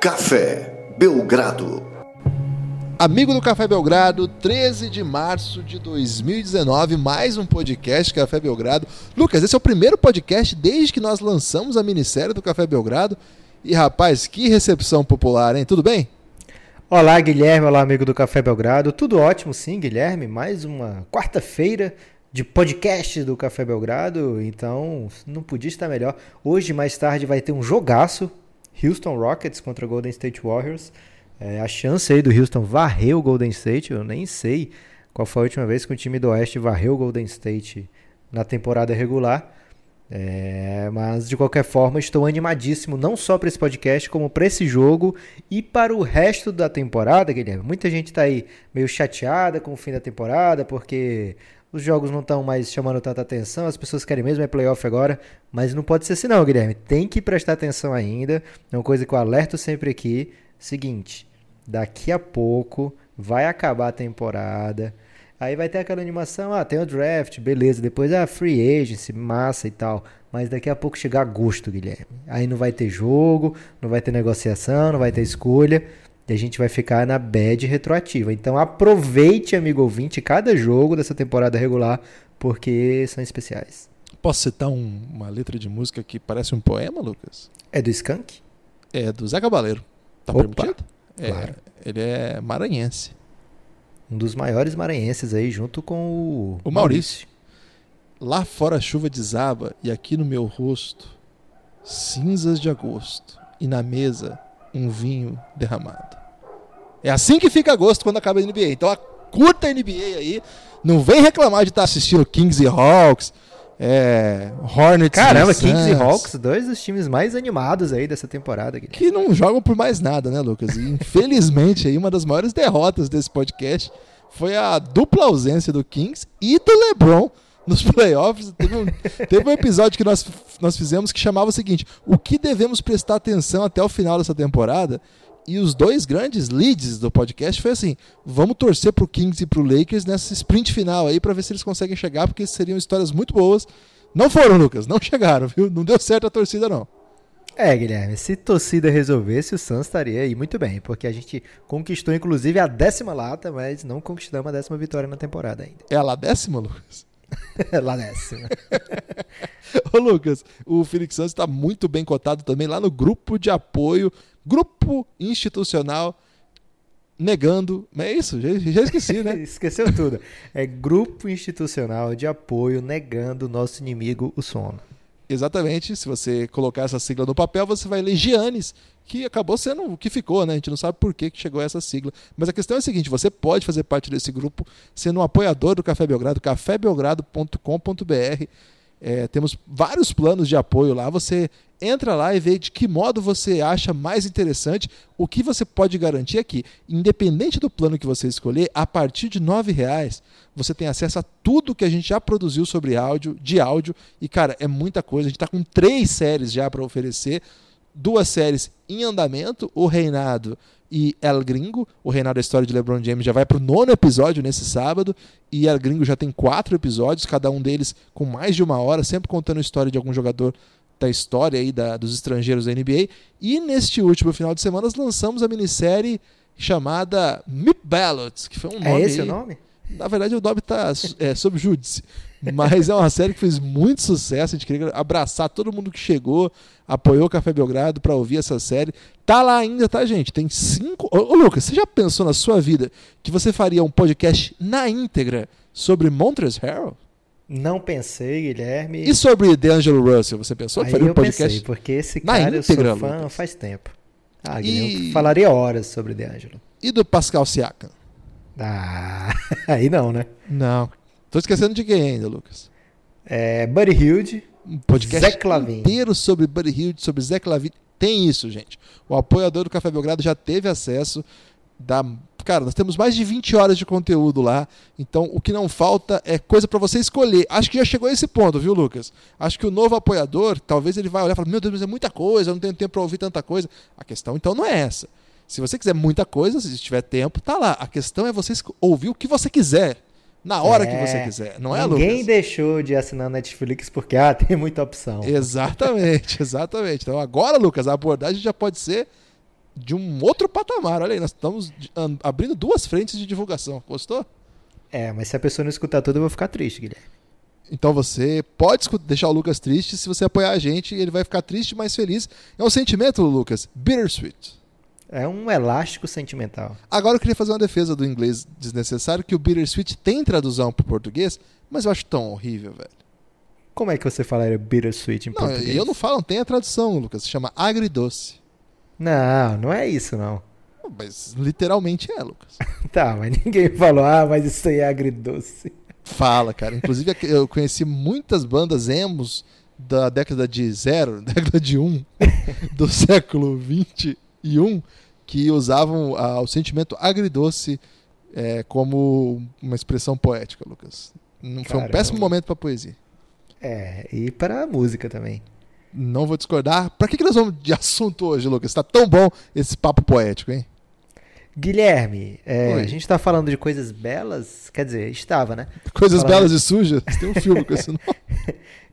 Café Belgrado. Amigo do Café Belgrado, 13 de março de 2019, mais um podcast Café Belgrado. Lucas, esse é o primeiro podcast desde que nós lançamos a minissérie do Café Belgrado. E rapaz, que recepção popular, hein? Tudo bem? Olá, Guilherme. Olá, amigo do Café Belgrado. Tudo ótimo, sim, Guilherme. Mais uma quarta-feira de podcast do Café Belgrado. Então, não podia estar melhor. Hoje, mais tarde, vai ter um jogaço: Houston Rockets contra Golden State Warriors. É, a chance aí do Houston varrer o Golden State, eu nem sei qual foi a última vez que o time do Oeste varreu o Golden State na temporada regular. É, mas de qualquer forma, estou animadíssimo não só para esse podcast, como para esse jogo e para o resto da temporada, Guilherme. Muita gente está aí meio chateada com o fim da temporada, porque os jogos não estão mais chamando tanta atenção, as pessoas querem mesmo é playoff agora, mas não pode ser assim não, Guilherme. Tem que prestar atenção ainda. É uma coisa que eu alerto sempre aqui. Seguinte, daqui a pouco vai acabar a temporada. Aí vai ter aquela animação, ah, tem o draft, beleza. Depois a ah, free agency, massa e tal. Mas daqui a pouco chegar agosto, Guilherme. Aí não vai ter jogo, não vai ter negociação, não vai ter escolha. E a gente vai ficar na bad retroativa. Então aproveite, amigo ouvinte, cada jogo dessa temporada regular, porque são especiais. Posso citar um, uma letra de música que parece um poema, Lucas? É do Skank? É do Zé Cabaleiro. Tá Opa, permitido? É, claro. Ele é maranhense. Um dos maiores maranhenses aí, junto com o, o Maurício. Maurício. Lá fora a chuva desaba e aqui no meu rosto, cinzas de agosto. E na mesa, um vinho derramado. É assim que fica agosto quando acaba a NBA. Então, a curta NBA aí. Não vem reclamar de estar assistindo Kings e Hawks, é, Hornets. Caramba, Kings e Hawks, dois dos times mais animados aí dessa temporada. Guilherme. Que não jogam por mais nada, né, Lucas? E, infelizmente, aí uma das maiores derrotas desse podcast foi a dupla ausência do Kings e do LeBron nos playoffs. Teve um, teve um episódio que nós, nós fizemos que chamava o seguinte: O que devemos prestar atenção até o final dessa temporada? E os dois grandes leads do podcast foi assim: vamos torcer pro Kings e pro Lakers nessa sprint final aí para ver se eles conseguem chegar, porque seriam histórias muito boas. Não foram, Lucas, não chegaram, viu? Não deu certo a torcida, não. É, Guilherme, se torcida resolvesse, o Suns estaria aí muito bem, porque a gente conquistou inclusive a décima lata, mas não conquistamos a décima vitória na temporada ainda. É a lá décima, Lucas? lá décima. Ô, Lucas, o Phoenix Suns está muito bem cotado também lá no grupo de apoio grupo institucional negando. É isso, já, já esqueci, né? Esqueceu tudo. É grupo institucional de apoio negando o nosso inimigo, o sono. Exatamente. Se você colocar essa sigla no papel, você vai ler Giannis, que acabou sendo o que ficou, né? A gente não sabe por que chegou essa sigla. Mas a questão é a seguinte: você pode fazer parte desse grupo sendo um apoiador do Café Belgrado, cafébelgrado.com.br. É, temos vários planos de apoio lá. Você entra lá e vê de que modo você acha mais interessante. O que você pode garantir é que, independente do plano que você escolher, a partir de R$ reais você tem acesso a tudo que a gente já produziu sobre áudio, de áudio. E, cara, é muita coisa. A gente está com três séries já para oferecer. Duas séries em andamento, O Reinado e El Gringo. O Reinado da História de LeBron James já vai para o nono episódio nesse sábado. E El Gringo já tem quatro episódios, cada um deles com mais de uma hora, sempre contando a história de algum jogador da história aí da, dos estrangeiros da NBA. E neste último final de semana lançamos a minissérie chamada Mip Ballots, que foi um é nome. É esse o nome? Na verdade, o nome está é, sob júdice. Mas é uma série que fez muito sucesso. A gente queria abraçar todo mundo que chegou, apoiou o Café Belgrado para ouvir essa série. Tá lá ainda, tá, gente? Tem cinco. Ô, Lucas, você já pensou na sua vida que você faria um podcast na íntegra sobre Montrezl Harrell? Não pensei, Guilherme. E sobre D'Angelo Russell, você pensou que faria um podcast? Pensei, porque esse cara eu sou fã Lucas. faz tempo. Ah, Guilherme, e... falaria horas sobre D'Angelo. E do Pascal Siakam? Ah, aí não, né? Não. Tô esquecendo de quem ainda, Lucas? É, Buddy Hilde. Um podcast Zé inteiro sobre Buddy Hilde, sobre Zé Clavin. Tem isso, gente. O apoiador do Café Belgrado já teve acesso da cara, nós temos mais de 20 horas de conteúdo lá. Então, o que não falta é coisa para você escolher. Acho que já chegou a esse ponto, viu, Lucas? Acho que o novo apoiador, talvez ele vai olhar e falar: Meu Deus, mas é muita coisa, eu não tenho tempo para ouvir tanta coisa. A questão, então, não é essa. Se você quiser muita coisa, se tiver tempo, tá lá. A questão é você ouvir o que você quiser. Na hora é, que você quiser, não é, Lucas? Ninguém deixou de assinar Netflix porque ah, tem muita opção. Exatamente, exatamente. Então agora, Lucas, a abordagem já pode ser de um outro patamar. Olha aí, nós estamos abrindo duas frentes de divulgação. Gostou? É, mas se a pessoa não escutar tudo, eu vou ficar triste, Guilherme. Então você pode deixar o Lucas triste. Se você apoiar a gente, ele vai ficar triste, mas feliz. É um sentimento, Lucas, bittersweet. É um elástico sentimental. Agora eu queria fazer uma defesa do inglês desnecessário, que o bittersweet tem tradução para português, mas eu acho tão horrível, velho. Como é que você falaria bittersweet em Não, português? eu não falo, não tem a tradução, Lucas. Se chama agridoce. Não, não é isso, não. Mas literalmente é, Lucas. Tá, mas ninguém falou, ah, mas isso aí é agridoce. Fala, cara. Inclusive, eu conheci muitas bandas emos da década de zero, década de um, do século 21, que usavam ah, o sentimento agridoce é, como uma expressão poética, Lucas. Não foi um péssimo momento para poesia. É, e para a música também. Não vou discordar. Pra que, que nós vamos de assunto hoje, Lucas? Tá tão bom esse papo poético, hein? Guilherme, é, a gente tá falando de coisas belas, quer dizer, estava, né? Coisas Fala, belas e sujas. Tem um filme com esse nome.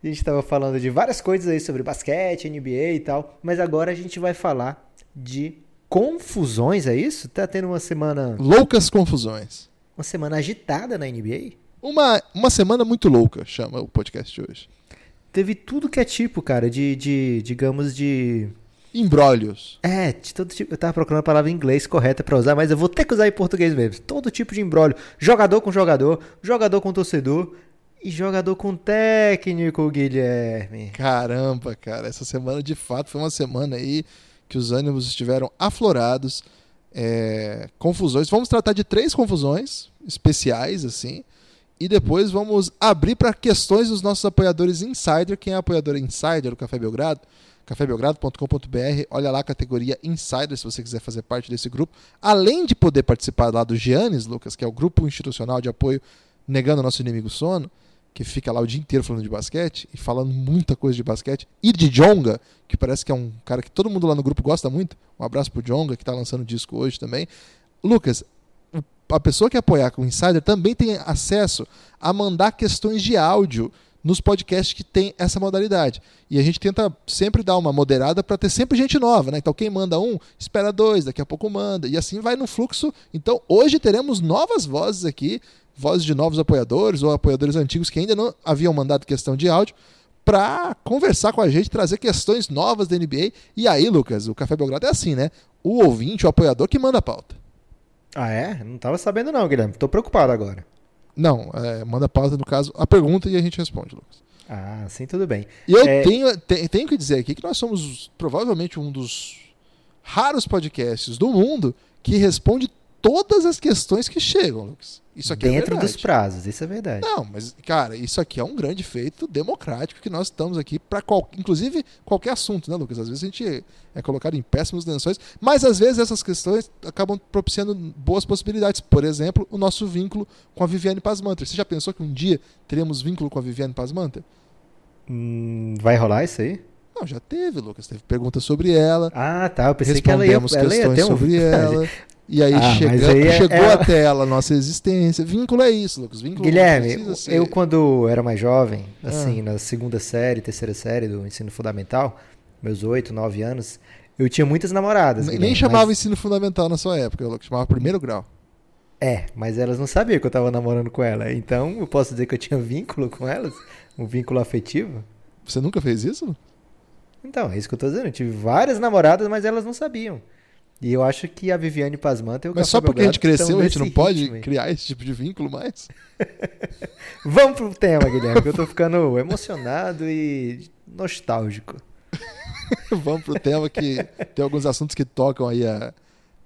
A gente tava falando de várias coisas aí sobre basquete, NBA e tal, mas agora a gente vai falar de confusões, é isso? Tá tendo uma semana, Loucas confusões. uma semana agitada na NBA? Uma, uma semana muito louca, chama o podcast de hoje. Teve tudo que é tipo, cara, de, de digamos, de Embrólios. É, de todo tipo. Eu tava procurando a palavra em inglês correta pra usar, mas eu vou ter que usar em português mesmo. Todo tipo de embrólio. Jogador com jogador, jogador com torcedor e jogador com técnico, Guilherme. Caramba, cara, essa semana de fato foi uma semana aí que os ânimos estiveram aflorados. é, confusões. Vamos tratar de três confusões especiais, assim. E depois vamos abrir para questões dos nossos apoiadores Insider. Quem é apoiador Insider do Café Belgrado? cafébelgrado.com.br. Olha lá a categoria Insider se você quiser fazer parte desse grupo. Além de poder participar lá do Giannis, Lucas, que é o grupo institucional de apoio negando nosso inimigo sono, que fica lá o dia inteiro falando de basquete e falando muita coisa de basquete. E de Jonga, que parece que é um cara que todo mundo lá no grupo gosta muito. Um abraço pro Jonga, que está lançando disco hoje também. Lucas, a pessoa que apoiar com o Insider também tem acesso a mandar questões de áudio nos podcasts que tem essa modalidade. E a gente tenta sempre dar uma moderada para ter sempre gente nova, né? Então quem manda um, espera dois, daqui a pouco manda. E assim vai no fluxo. Então hoje teremos novas vozes aqui, vozes de novos apoiadores ou apoiadores antigos que ainda não haviam mandado questão de áudio para conversar com a gente, trazer questões novas da NBA. E aí, Lucas, o Café Belgrado é assim, né? O ouvinte, o apoiador que manda a pauta. Ah, é? Não tava sabendo não, Guilherme. Tô preocupado agora. Não, é, manda a pauta, no caso, a pergunta e a gente responde, Lucas. Ah, assim tudo bem. E eu É. tenho, te- tenho que dizer aqui que nós somos provavelmente um dos raros podcasts do mundo que responde todas as questões que chegam, Lucas. Isso aqui é Dentro verdade. dos prazos, isso é verdade. Não, mas, cara, isso aqui é um grande feito democrático que nós estamos aqui para qual, inclusive qualquer assunto, né, Lucas? Às vezes a gente é colocado em péssimos lençóis, mas às vezes essas questões acabam propiciando boas possibilidades. Por exemplo, o nosso vínculo com a Viviane Pasmanter. Você já pensou que um dia teremos vínculo com a Viviane Pasmanter? Hum, vai rolar isso aí? Não, já teve, Lucas. Teve perguntas sobre ela, Ah, tá. Eu pensei que ela ia, respondemos ela ia ter um... sobre ela. E aí, Ah, chega- aí é- chegou ela- até ela a nossa existência. Vínculo é isso, Lucas. Vínculo Guilherme, ser- eu quando era mais jovem, Ah. assim, na segunda série, terceira série do ensino fundamental, meus oito, nove anos, eu tinha muitas namoradas. Nem- Guilherme, Nem chamava mas- ensino fundamental na sua época, Lucas. Chamava primeiro grau. É, mas elas não sabiam que eu tava namorando com ela. Então, eu posso dizer que eu tinha vínculo com elas? Um vínculo afetivo? Você nunca fez isso? Então, é isso que eu tô dizendo. Eu tive várias namoradas, mas elas não sabiam. E eu acho que a Viviane Pasmanta e o Mas Café só porque a gente cresceu, a gente não pode aí. criar esse tipo de vínculo mais? Vamos pro tema, Guilherme, que eu tô ficando emocionado e nostálgico. Vamos pro tema que tem alguns assuntos que tocam aí a,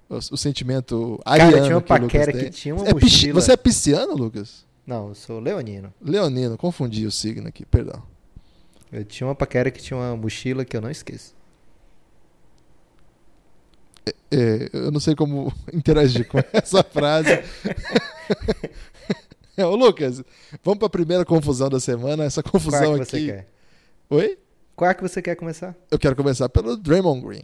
o, o sentimento Cara, ariano tinha uma que paquera tem. que tinha uma É mochila. Você é pisciano, Lucas? Não, eu sou leonino. Leonino, confundi o signo aqui, perdão. Eu tinha uma paquera que tinha uma mochila que eu não esqueço. É, eu não sei como interagir com essa frase. É, Ô, Lucas, vamos para a primeira confusão da semana. Essa Qual confusão é que você aqui. quer? Oi? Qual é que você quer começar? Eu quero começar pelo Draymond Green.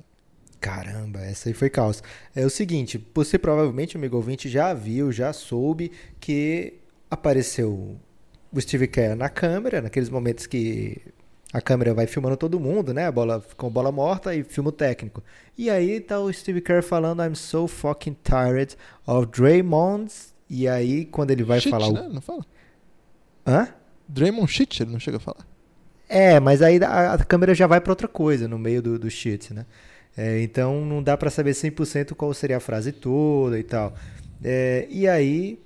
Caramba, essa aí foi caos. É o seguinte, você provavelmente, amigo ouvinte, já viu, já soube que apareceu o Steve Kerr na câmera, naqueles momentos que a câmera vai filmando todo mundo, né? A bola com bola morta e filma o técnico. E aí tá o Steve Kerr falando I'm so fucking tired of Draymond. E aí quando ele vai Shit, falar né? Não fala? Hã? Draymond Shit, ele não chega a falar. É, mas aí a, a câmera já vai pra outra coisa no meio do, do shit, né? É, então não dá pra saber 100% qual seria a frase toda e tal. É, e aí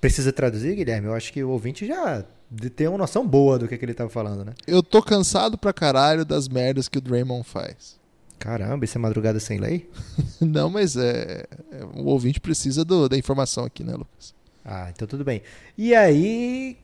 precisa traduzir, Guilherme? Eu acho que o ouvinte já de- tem uma noção boa do que, que ele tava falando, né? Eu tô cansado pra caralho das merdas que o Draymond faz. Caramba, isso é madrugada sem lei? Não, mas é, é- o ouvinte precisa do- da informação aqui, né, Lucas? Ah, então tudo bem. E aí,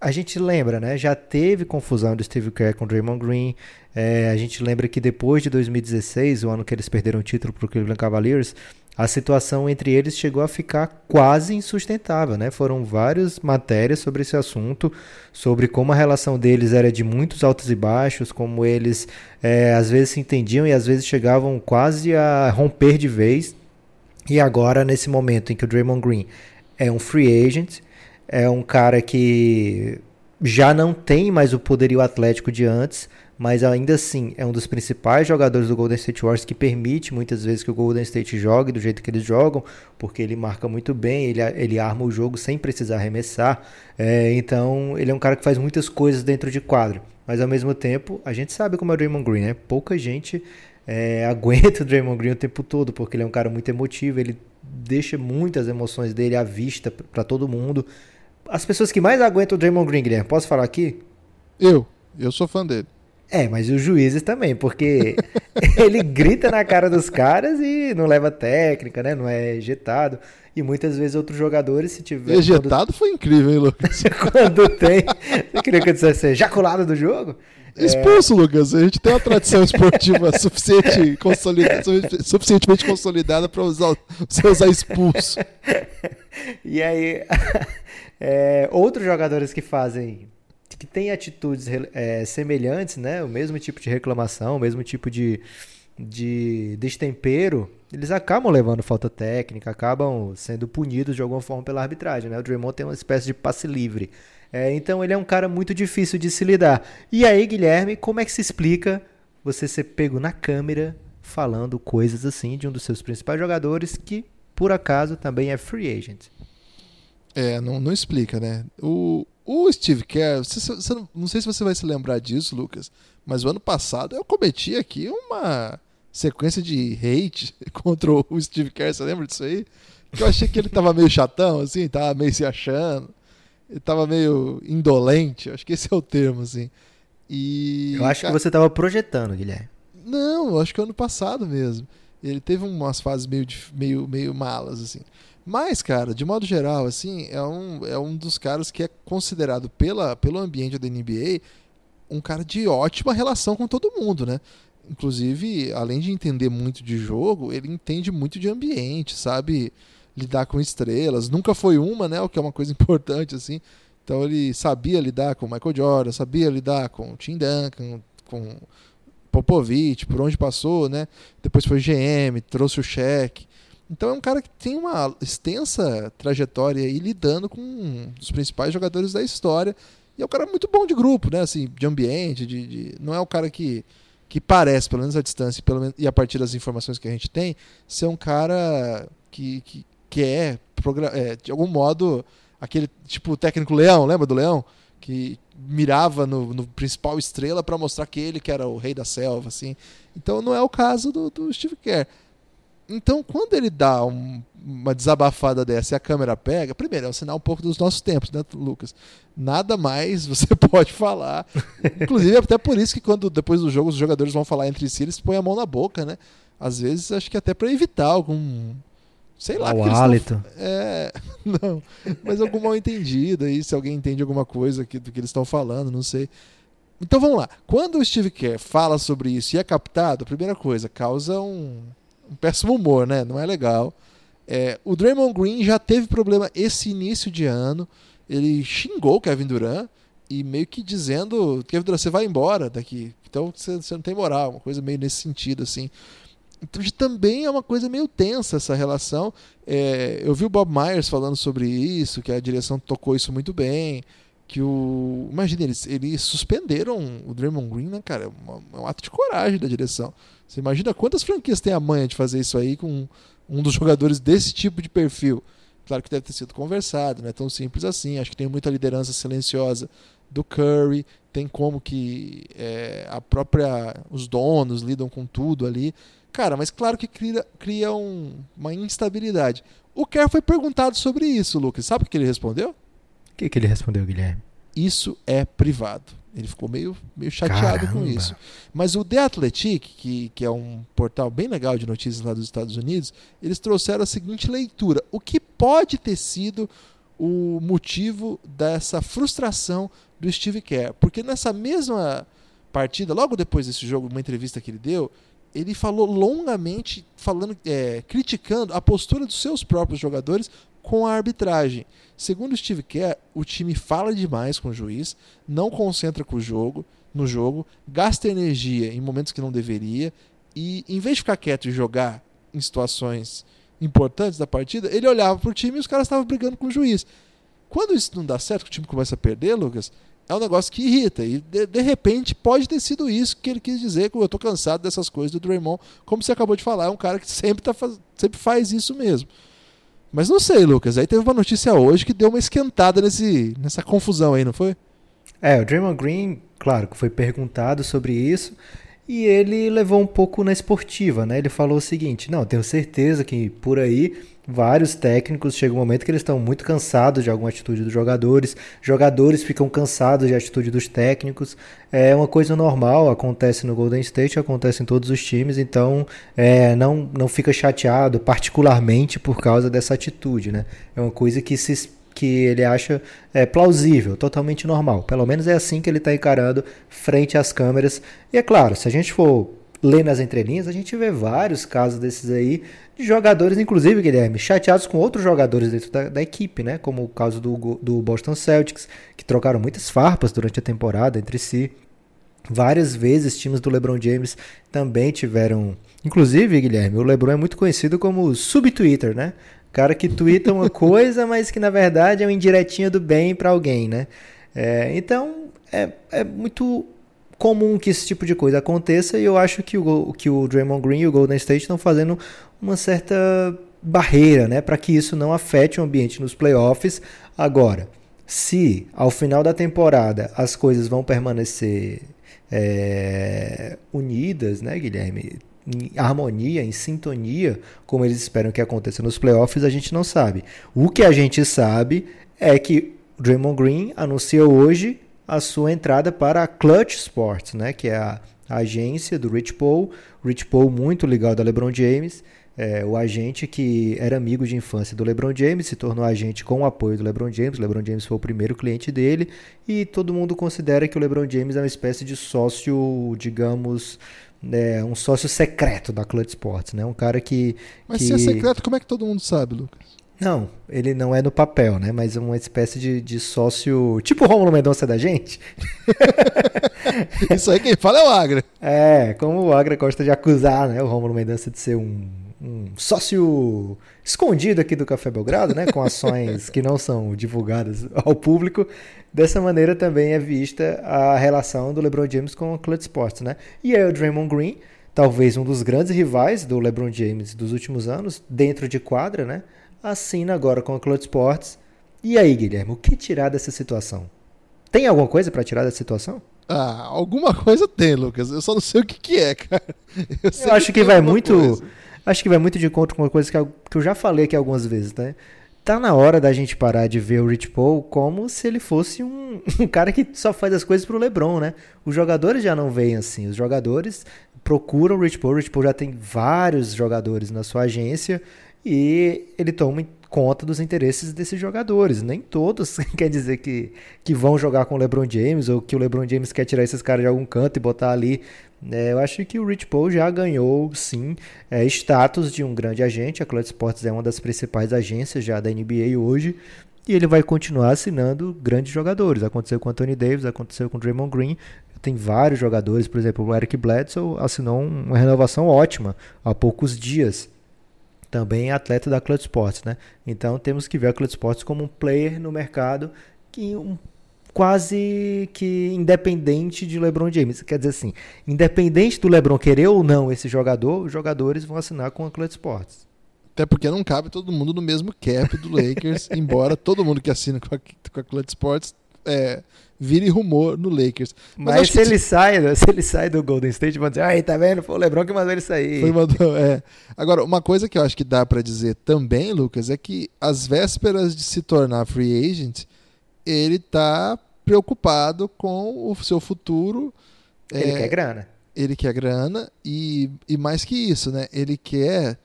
a gente lembra, né? Já teve confusão do Steve Kerr com o Draymond Green. É, a gente lembra que depois de 2016, o ano que eles perderam o título para o Cleveland Cavaliers, a situação entre eles chegou a ficar quase insustentável, né? Foram várias matérias sobre esse assunto, sobre como a relação deles era de muitos altos e baixos, como eles é, às vezes se entendiam e às vezes chegavam quase a romper de vez. E agora, nesse momento em que o Draymond Green é um free agent, é um cara que já não tem mais o poderio atlético de antes, mas ainda assim é um dos principais jogadores do Golden State Warriors que permite muitas vezes que o Golden State jogue do jeito que eles jogam, porque ele marca muito bem, ele, ele arma o jogo sem precisar arremessar. É, então ele é um cara que faz muitas coisas dentro de quadro. Mas ao mesmo tempo, a gente sabe como é o Draymond Green, né? Pouca gente é, aguenta o Draymond Green o tempo todo, porque ele é um cara muito emotivo, ele deixa muitas emoções dele à vista para todo mundo. As pessoas que mais aguentam o Draymond Green, Guilherme, posso falar aqui? Eu, eu sou fã dele. É, mas os juízes também, porque ele grita na cara dos caras e não leva técnica, né? Não é ejetado. E muitas vezes outros jogadores, se tiver. Ejetado foi incrível, hein, Lucas? Quando, quando tem. Você queria que eu dissesse ejaculado do jogo? Expulso, Lucas. A gente tem uma tradição esportiva suficiente, consolida- suficientemente consolidada para usar, você usar expulso. E aí, é, outros jogadores que fazem, que têm atitudes é, semelhantes, né? O mesmo tipo de reclamação, o mesmo tipo de, de destempero, eles acabam levando falta técnica, acabam sendo punidos de alguma forma pela arbitragem, né? O Draymond tem uma espécie de passe livre. É, então ele é um cara muito difícil de se lidar. E aí, Guilherme, como é que se explica você ser pego na câmera falando coisas assim de um dos seus principais jogadores que, por acaso, também é free agent? É, não, não explica, né? O, o Steve Kerr, você, você não, sei se você vai se lembrar disso, Lucas, mas o ano passado eu cometi aqui uma sequência de hate contra o Steve Kerr, você lembra disso aí? Que eu achei que ele tava meio chatão, assim, tava meio se achando, ele tava meio indolente, acho que esse é o termo, assim. E, Eu acho cara, que você estava projetando, Guilherme. Não, eu acho que é ano passado mesmo. Ele teve umas fases meio, meio, meio malas, assim. Mas, cara, de modo geral, assim, é um, é um dos caras que é considerado pela, pelo ambiente da NBA um cara de ótima relação com todo mundo, né? Inclusive, além de entender muito de jogo, ele entende muito de ambiente, sabe lidar com estrelas. Nunca foi uma, né? O que é uma coisa importante, assim. Então ele sabia lidar com Michael Jordan, sabia lidar com Tim Duncan, com Popovich, por onde passou, né? Depois foi GM, trouxe o cheque. Então é um cara que tem uma extensa trajetória aí lidando com um dos principais jogadores da história. E é um cara muito bom de grupo, né? Assim, de ambiente, de, de- não é o cara que, que parece, pelo menos à distância, pelo menos, e a partir das informações que a gente tem, ser um cara que, que, que é, é, de algum modo, aquele tipo técnico Leão, lembra do Leão? Que mirava no, no principal estrela para mostrar que ele que era o rei da selva, assim. Então não é o caso do, do Steve Kerr. Então, quando ele dá um- uma desabafada dessa e a câmera pega, primeiro, é um sinal um pouco dos nossos tempos, né, Lucas? Nada mais você pode falar. Inclusive, até por isso que quando depois do jogo os jogadores vão falar entre si, eles põem a mão na boca, né? Às vezes, acho que até para evitar algum. Sei lá. o tão- hálito. é, não, mas algum mal entendido aí, se alguém entende alguma coisa que, do que eles estão falando, não sei. Então vamos lá. Quando o Steve Kerr fala sobre isso e é captado, a primeira coisa, causa um, um péssimo humor, né? Não é legal. É, o Draymond Green já teve problema esse início de ano. Ele xingou o Kevin Durant e meio que dizendo: Kevin Durant, você vai embora daqui. Então você, você não tem moral. Uma coisa meio nesse sentido, assim. Então também é uma coisa meio tensa essa relação. É, eu vi o Bob Myers falando sobre isso, que a direção tocou isso muito bem. Que o. Imagina, eles, eles suspenderam o Draymond Green, né, cara? É, uma, é um ato de coragem da direção. Você imagina quantas franquias tem a manha de fazer isso aí com um dos jogadores desse tipo de perfil. Claro que deve ter sido conversado, não é tão simples assim. Acho que tem muita liderança silenciosa do Curry, tem como que é, a própria os donos lidam com tudo ali. Cara, mas claro que cria, cria um, uma instabilidade. O Kerr foi perguntado sobre isso, Lucas. Sabe o que ele respondeu? O que, que ele respondeu, Guilherme? Isso é privado. Ele ficou meio, meio chateado Caramba. com isso. Mas o The Athletic, que, que é um portal bem legal de notícias lá dos Estados Unidos, eles trouxeram a seguinte leitura: o que pode ter sido o motivo dessa frustração do Steve Kerr? Porque nessa mesma partida, logo depois desse jogo, uma entrevista que ele deu, ele falou longamente, falando, é, criticando a postura dos seus próprios jogadores com a arbitragem. Segundo Steve Kerr, o time fala demais com o juiz, não concentra com o jogo, no jogo, gasta energia em momentos que não deveria e em vez de ficar quieto e jogar em situações importantes da partida, ele olhava para o time e os caras estavam brigando com o juiz. Quando isso não dá certo, que o time começa a perder, Lucas, é um negócio que irrita. E de, de repente pode ter sido isso que ele quis dizer, que eu tô cansado dessas coisas do Draymond, como você acabou de falar, é um cara que sempre, tá sempre faz isso mesmo. Mas não sei, Lucas. Aí teve uma notícia hoje que deu uma esquentada nesse, nessa confusão aí, não foi? É, o Draymond Green, claro, que foi perguntado sobre isso e ele levou um pouco na esportiva, né? Ele falou o seguinte: não, tenho certeza que por aí vários técnicos chega um momento que eles estão muito cansados de alguma atitude dos jogadores, jogadores ficam cansados de atitude dos técnicos. É uma coisa normal, acontece no Golden State, acontece em todos os times, então é, não, não fica chateado particularmente por causa dessa atitude, né? É uma coisa que se que ele acha é, plausível, totalmente normal. Pelo menos é assim que ele está encarando frente às câmeras. E é claro, se a gente for ler nas entrelinhas, a gente vê vários casos desses aí de jogadores, inclusive, Guilherme, chateados com outros jogadores dentro da, da, equipe, né? Como o caso do, do Boston Celtics, que trocaram muitas farpas durante a temporada entre si. Várias vezes times do LeBron James também tiveram. Inclusive, Guilherme, o LeBron é muito conhecido como sub-Twitter, né? Cara que twitta uma coisa, mas que na verdade é uma indiretinha do bem para alguém, né? É, então é, é muito comum que esse tipo de coisa aconteça e eu acho que o, que o Draymond Green e o Golden State estão fazendo uma certa barreira, né, para que isso não afete o ambiente nos playoffs. Agora, se ao final da temporada as coisas vão permanecer é, unidas, né, Guilherme? Em harmonia, em sintonia, como eles esperam que aconteça nos playoffs, a gente não sabe. O que a gente sabe é que Draymond Green anuncia hoje a sua entrada para a Clutch Sports, né, que é a, agência do Rich Paul. Rich Paul muito ligado a LeBron James, é, o agente que era amigo de infância do LeBron James, se tornou agente com o apoio do LeBron James. O LeBron James foi o primeiro cliente dele e todo mundo considera que o LeBron James é uma espécie de sócio, digamos, é, um sócio secreto da Clutch Sports, né? Um cara que. Mas que... se é secreto, como é que todo mundo sabe, Lucas? Não, ele não é no papel, né? Mas é uma espécie de, de sócio. Tipo o Romulo Mendonça da gente. Isso aí quem fala é o Agra. É, como o Agra gosta de acusar, né? O Romulo Mendonça de ser um, um sócio escondido aqui do Café Belgrado, né? Com ações que não são divulgadas ao público. Dessa maneira também é vista a relação do LeBron James com o Clutch Sports, né? E aí o Draymond Green, talvez um dos grandes rivais do LeBron James dos últimos anos, dentro de quadra, né? Assina agora com a Clutch Sports. E aí, Guilherme, o que tirar dessa situação? Tem alguma coisa para tirar dessa situação? Ah, alguma coisa tem, Lucas. Eu só não sei o que, que é, cara. Eu, eu acho que, que vai muito. Coisa. Acho que vai muito de encontro com uma coisa que eu, que eu já falei aqui algumas vezes, né? tá na hora da gente parar de ver o Rich Paul como se ele fosse um, um, cara que só faz as coisas pro LeBron, né? Os jogadores já não veem assim. Os jogadores procuram o Rich Paul. O Rich Paul já tem vários jogadores na sua agência e ele toma conta dos interesses desses jogadores. Nem todos quer dizer que, que vão jogar com o LeBron James ou que o LeBron James quer tirar esses caras de algum canto e botar ali é, eu acho que o Rich Paul já ganhou, sim, é, status de um grande agente. A Clutch Sports é uma das principais agências já da NBA hoje. E ele vai continuar assinando grandes jogadores. Aconteceu com Anthony Davis, aconteceu com Draymond Green. Tem vários jogadores, por exemplo, o Eric Bledsoe assinou uma renovação ótima há poucos dias. Também é atleta da Clutch Sports, né? Então temos que ver a Clutch Sports como um player no mercado que um quase que independente de LeBron James. Quer dizer assim, independente do LeBron querer ou não esse jogador, os jogadores vão assinar com a Clutch Sports. Até porque não cabe todo mundo no mesmo cap do Lakers, embora todo mundo que assina com a, com a Clutch Sports é, vire rumor no Lakers. Mas, Mas se, ele sai, se ele sai do Golden State, vão dizer, aí, tá vendo? Foi o LeBron que mandou ele sair. Foi mandou, é. Agora, uma coisa que eu acho que dá para dizer também, Lucas, é que às vésperas de se tornar free agent, ele tá preocupado com o seu futuro. Ele é, quer grana. Ele quer grana e, e mais que isso, né? Ele quer,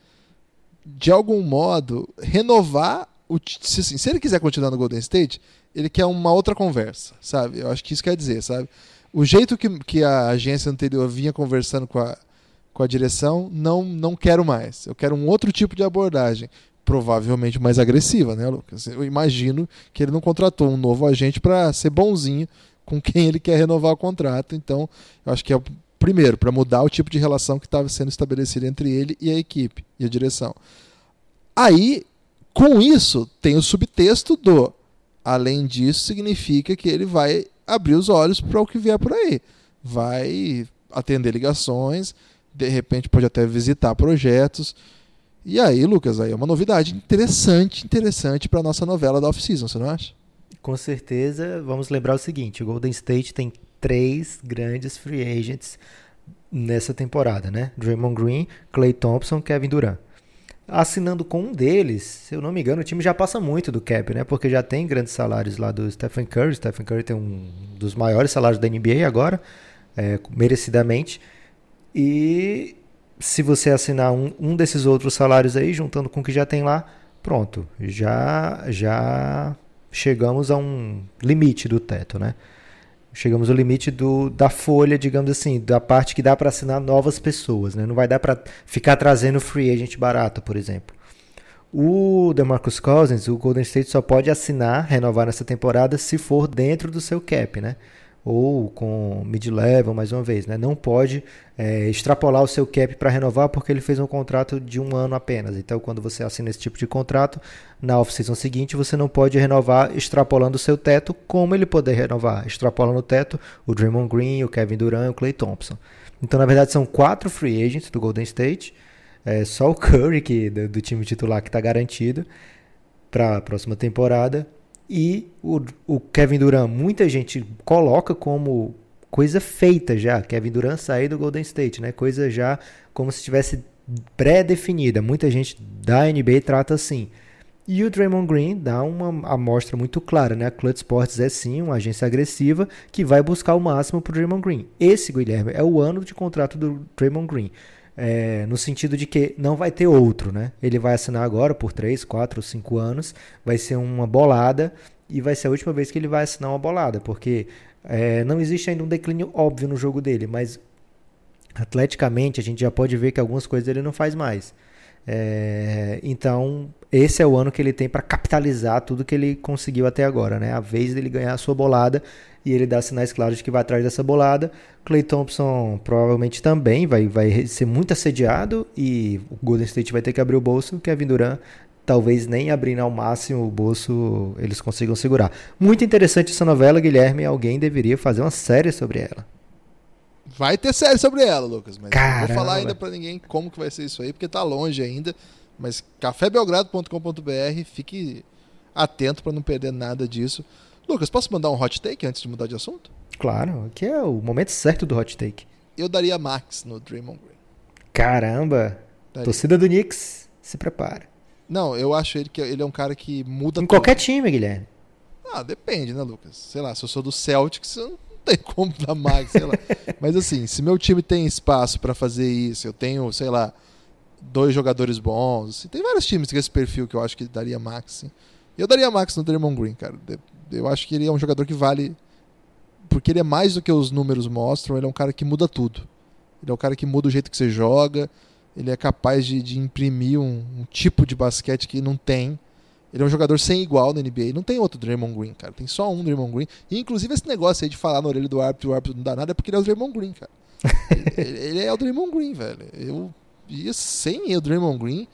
de algum modo, renovar o. Se, assim, se ele quiser continuar no Golden State, ele quer uma outra conversa, sabe? Eu acho que isso quer dizer, sabe? O jeito que, que a agência anterior vinha conversando com a, com a direção, não, não quero mais. Eu quero um outro tipo de abordagem. Provavelmente mais agressiva, né, Lucas? Eu imagino que ele não contratou um novo agente para ser bonzinho com quem ele quer renovar o contrato. Então, eu acho que é o primeiro, para mudar o tipo de relação que estava sendo estabelecida entre ele e a equipe e a direção. Aí, com isso, tem o subtexto do Além disso, significa que ele vai abrir os olhos para o que vier por aí. Vai atender ligações, de repente pode até visitar projetos. E aí, Lucas, aí é uma novidade interessante, interessante para nossa novela da off-season, você não acha? Com certeza, vamos lembrar o seguinte, o Golden State tem três grandes free agents nessa temporada, né? Draymond Green, Clay Thompson, Kevin Durant assinando com um deles, se eu não me engano, o time já passa muito do cap, né? Porque já tem grandes salários lá do Stephen Curry. Stephen Curry tem um dos maiores salários da NBA agora, é, merecidamente. E se você assinar um, um desses outros salários aí, juntando com o que já tem lá, pronto, já já chegamos a um limite do teto, né? chegamos ao limite do, da folha, digamos assim, da parte que dá para assinar novas pessoas, né? Não vai dar para ficar trazendo free agent barato, por exemplo. O DeMarcus Cousins, o Golden State só pode assinar, renovar nessa temporada se for dentro do seu cap, né? Ou com mid-level, mais uma vez. Né? Não pode é, extrapolar o seu cap para renovar porque ele fez um contrato de um ano apenas. Então, quando você assina esse tipo de contrato, na off-season seguinte você não pode renovar extrapolando o seu teto, como ele poder renovar extrapolando o teto o Draymond Green, o Kevin Durant o Clay Thompson. Então, na verdade, são quatro free agents do Golden State. É só o Curry, que, do, do time titular, que está garantido para a próxima temporada. E o, o Kevin Durant, muita gente coloca como coisa feita já. Kevin Durant sair do Golden State, né? Coisa já como se estivesse pré-definida. Muita gente da NBA trata assim. E o Draymond Green dá uma amostra muito clara, né? A Clutch Sports é sim uma agência agressiva que vai buscar o máximo para o Draymond Green. Esse, Guilherme, é o ano de contrato do Draymond Green. É, no sentido de que não vai ter outro, né? Ele vai assinar agora por 3, 4, 5 anos, vai ser uma bolada e vai ser a última vez que ele vai assinar uma bolada, porque é, não existe ainda um declínio óbvio no jogo dele, mas atleticamente a gente já pode ver que algumas coisas ele não faz mais. É, então, esse é o ano que ele tem para capitalizar tudo que ele conseguiu até agora, né? A vez dele ganhar a sua bolada e ele dá sinais claros de que vai atrás dessa bolada. Clay Thompson provavelmente também vai, vai ser muito assediado e o Golden State vai ter que abrir o bolso. Kevin Durant talvez nem abrindo ao máximo o bolso eles consigam segurar. Muito interessante essa novela, Guilherme. Alguém deveria fazer uma série sobre ela. Vai ter série sobre ela, Lucas, mas Caramba. não vou falar ainda para ninguém como que vai ser isso aí, porque tá longe ainda. Mas cafébelgrado.com.br, fique atento para não perder nada disso. Lucas, posso mandar um hot take antes de mudar de assunto? Claro, aqui é o momento certo do hot take. Eu daria Max no Draymond Green. Caramba! Daria. Torcida do Knicks, se prepara. Não, eu acho ele que ele é um cara que muda Em tudo. qualquer time, Guilherme. Ah, depende, né, Lucas? Sei lá, se eu sou do Celtics, eu tem como dar Max, sei lá. Mas assim, se meu time tem espaço para fazer isso, eu tenho, sei lá, dois jogadores bons. Tem vários times com esse perfil que eu acho que daria Max. Sim. Eu daria Max no Draymond Green, cara. Eu acho que ele é um jogador que vale. Porque ele é mais do que os números mostram, ele é um cara que muda tudo. Ele é um cara que muda o jeito que você joga. Ele é capaz de, de imprimir um, um tipo de basquete que não tem. Ele é um jogador sem igual na NBA. Não tem outro Draymond Green, cara. Tem só um Draymond Green. E, inclusive, esse negócio aí de falar na orelha do árbitro e o árbitro não dá nada é porque ele é o Draymond Green, cara. ele, ele, é o Draymond Green, velho. Eu, e sem o Draymond Green,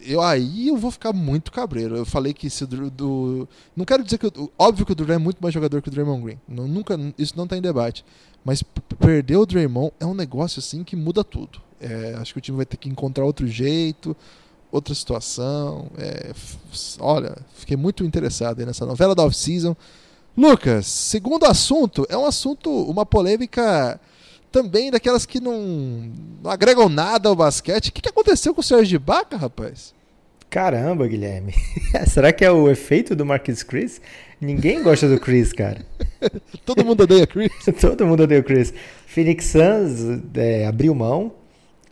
eu aí eu vou ficar muito cabreiro. Eu falei que se do, do não quero dizer que óbvio que o Drew é muito mais jogador que o Draymond Green. Nunca isso não está em debate. Mas perder o Draymond é um negócio assim que muda tudo. É, acho que o time vai ter que encontrar outro jeito, outra situação. É, olha, fiquei muito interessado nessa novela da off-season. Lucas, segundo assunto, é um assunto, uma polêmica também daquelas que não, não agregam nada ao basquete. O que, que aconteceu com o Sérgio Ibaka, rapaz? Caramba, Guilherme. Será que é o efeito do Marcus Chris? Ninguém gosta do Chris, cara. Todo mundo odeia Chris. Todo mundo odeia o Chris. Phoenix Suns é, abriu mão.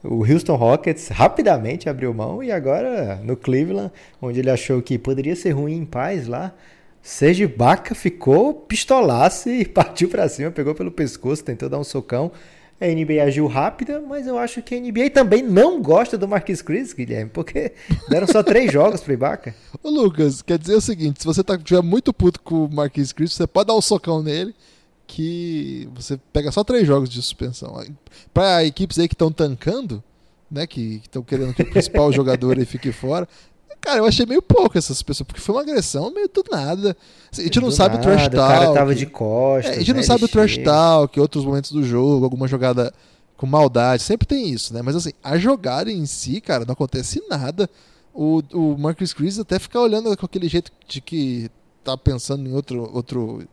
O Houston Rockets rapidamente abriu mão. E agora no Cleveland, onde ele achou que poderia ser ruim em paz lá, Serge Ibaka ficou pistolaço e partiu para cima, pegou pelo pescoço, tentou dar um socão. A NBA agiu rápida, mas eu acho que a NBA também não gosta do Marquis Chris, Guilherme, porque deram só três jogos pro Ibaka. Ô Lucas, quer dizer o seguinte, se você tá, tiver muito puto com o Marquis Chris, você pode dar um socão nele, que você pega só três jogos de suspensão. Para equipes aí que estão tancando, né, que estão querendo que o principal jogador aí fique fora, Cara, eu achei meio pouco essas pessoas, porque foi uma agressão meio do nada. Assim, a gente não do sabe nada, o trash talk. O cara tava de costas. É, a gente não né, sabe o trash talk, outros momentos do jogo, alguma jogada com maldade. Sempre tem isso, né? Mas assim, a jogada em si, cara, não acontece nada. O, o Marcus Chris até fica olhando com aquele jeito de que tá pensando em outro, outro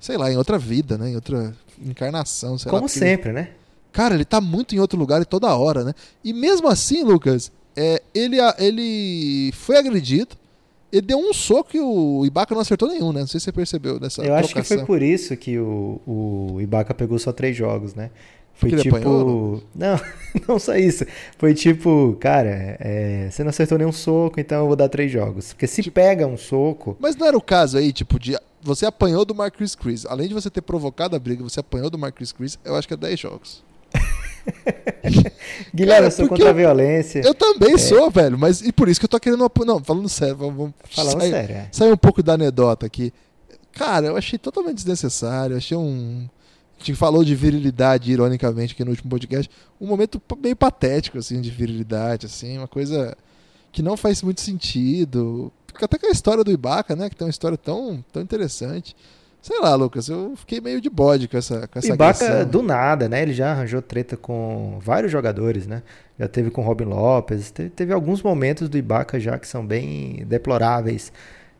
sei lá, em outra vida, né? Em outra encarnação, Como lá, sempre, né? Cara, ele tá muito em outro lugar e toda hora, né? E mesmo assim, Lucas, é, ele, ele foi agredido. Ele deu um soco e o Ibaka não acertou nenhum, né? Não sei se você percebeu dessa Eu acho que foi por isso que o, o Ibaka pegou só três jogos, né? Foi Porque tipo. Apanhou, não, não só isso. Foi tipo, cara, é, você não acertou nenhum soco, então eu vou dar três jogos. Porque se tipo... pega um soco. Mas não era o caso aí, tipo, de. Você apanhou do Marcus Chris. Além de você ter provocado a briga, você apanhou do Marcus Chris, eu acho que é 10 jogos. Guilherme, Cara, eu sou contra a violência. Eu também é. sou, velho, mas e por isso que eu tô querendo. Não, falando sério, vamos, falando sair, sério. É. Sair um pouco da anedota aqui. Cara, eu achei totalmente desnecessário, achei um. A gente falou de virilidade, ironicamente, aqui no último podcast. Um momento meio patético, assim, de virilidade, assim, uma coisa que não faz muito sentido. Até com a história do Ibaka, né? Que tem uma história tão, tão interessante. Sei lá, Lucas, eu fiquei meio de bode com essa com essa Ibaka agressão. do nada, né? Ele já arranjou treta com vários jogadores, né? Já teve com Robin Lopes, teve, teve alguns momentos do Ibaka já que são bem deploráveis.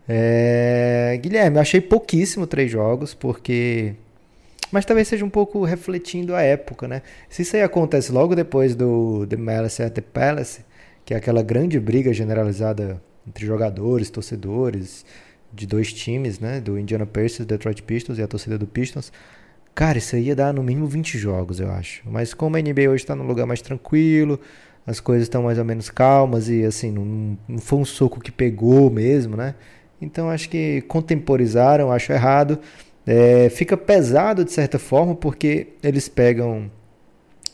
É... Guilherme, eu achei pouquíssimo três jogos, porque. Mas talvez seja um pouco refletindo a época, né? Se isso aí acontece logo depois do The Malice at the Palace, que é aquela grande briga generalizada entre jogadores, torcedores, de dois times, né? Do Indiana Pacers, Detroit Pistons e a torcida do Pistons. Cara, isso ia dar no mínimo 20 jogos, eu acho. Mas como a NBA hoje está num lugar mais tranquilo, as coisas estão mais ou menos calmas e assim, não, não foi um soco que pegou mesmo, né? Então acho que contemporizaram, acho errado. É, fica pesado de certa forma, porque eles pegam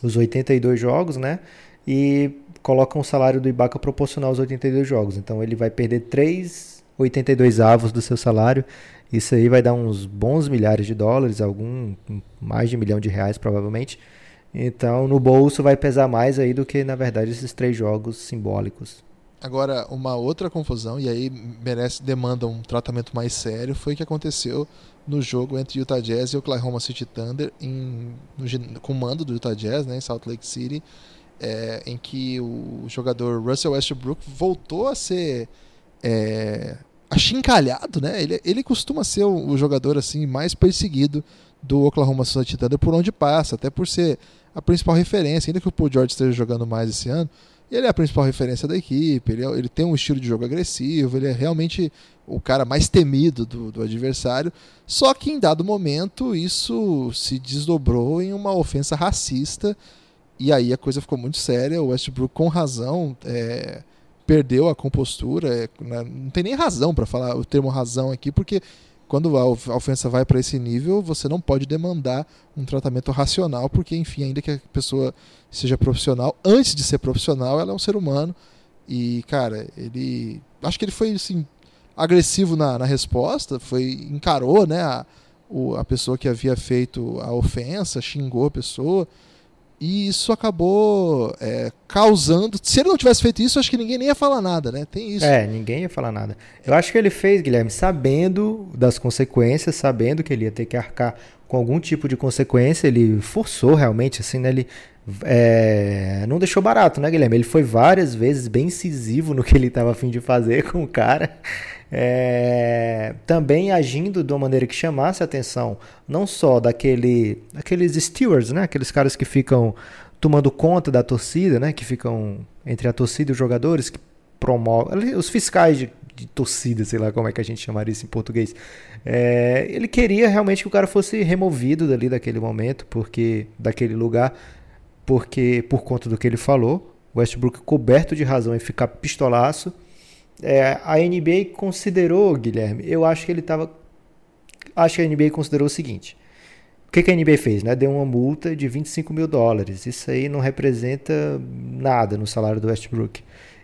os 82 jogos, né? E colocam o salário do Ibaka proporcional aos 82 jogos. Então ele vai perder 3 82 avos do seu salário. Isso aí vai dar uns bons milhares de dólares, algum mais de um milhão de reais provavelmente. Então no bolso vai pesar mais aí do que na verdade esses três jogos simbólicos. Agora, uma outra confusão, e aí merece, demanda um tratamento mais sério, foi o que aconteceu no jogo entre Utah Jazz e Oklahoma City Thunder, em, no comando do Utah Jazz, né, em Salt Lake City, é, em que o jogador Russell Westbrook voltou a ser é, achincalhado, né? Ele, ele costuma ser o, o, jogador assim mais perseguido do Oklahoma City Thunder por onde passa, até por ser a principal referência, ainda que o Paul George esteja jogando mais esse ano, ele é a principal referência da equipe, ele, é, ele tem um estilo de jogo agressivo, ele é realmente o cara mais temido do, do adversário, só que em dado momento isso se desdobrou em uma ofensa racista e aí a coisa ficou muito séria, o Westbrook com razão é, perdeu a compostura. É, né, não tem nem razão para falar o termo razão aqui, porque quando a ofensa vai para esse nível, você não pode demandar um tratamento racional, porque, enfim, ainda que a pessoa seja profissional, antes de ser profissional, ela é um ser humano. E, cara, ele. Acho que ele foi assim, agressivo na, na resposta, foi encarou né, a, o, a pessoa que havia feito a ofensa, xingou a pessoa. E isso acabou é, causando. Se ele não tivesse feito isso, acho que ninguém nem ia falar nada, né? Tem isso. É, ninguém ia falar nada. Eu acho que ele fez, Guilherme, sabendo das consequências, sabendo que ele ia ter que arcar com algum tipo de consequência, ele forçou realmente, assim, né? Ele é, não deixou barato, né, Guilherme? Ele foi várias vezes bem incisivo no que ele estava afim de fazer com o cara. É, também agindo de uma maneira que chamasse a atenção não só daquele, daqueles stewards, né, aqueles caras que ficam tomando conta da torcida, né, que ficam entre a torcida e os jogadores, que promovem, os fiscais de, de torcida, sei lá como é que a gente chamaria isso em português. É, ele queria realmente que o cara fosse removido dali daquele momento, porque daquele lugar, porque por conta do que ele falou, Westbrook coberto de razão em ficar pistolaço é, a NBA considerou, Guilherme, eu acho que ele estava. Acho que a NBA considerou o seguinte: o que, que a NBA fez? Né? Deu uma multa de 25 mil dólares. Isso aí não representa nada no salário do Westbrook.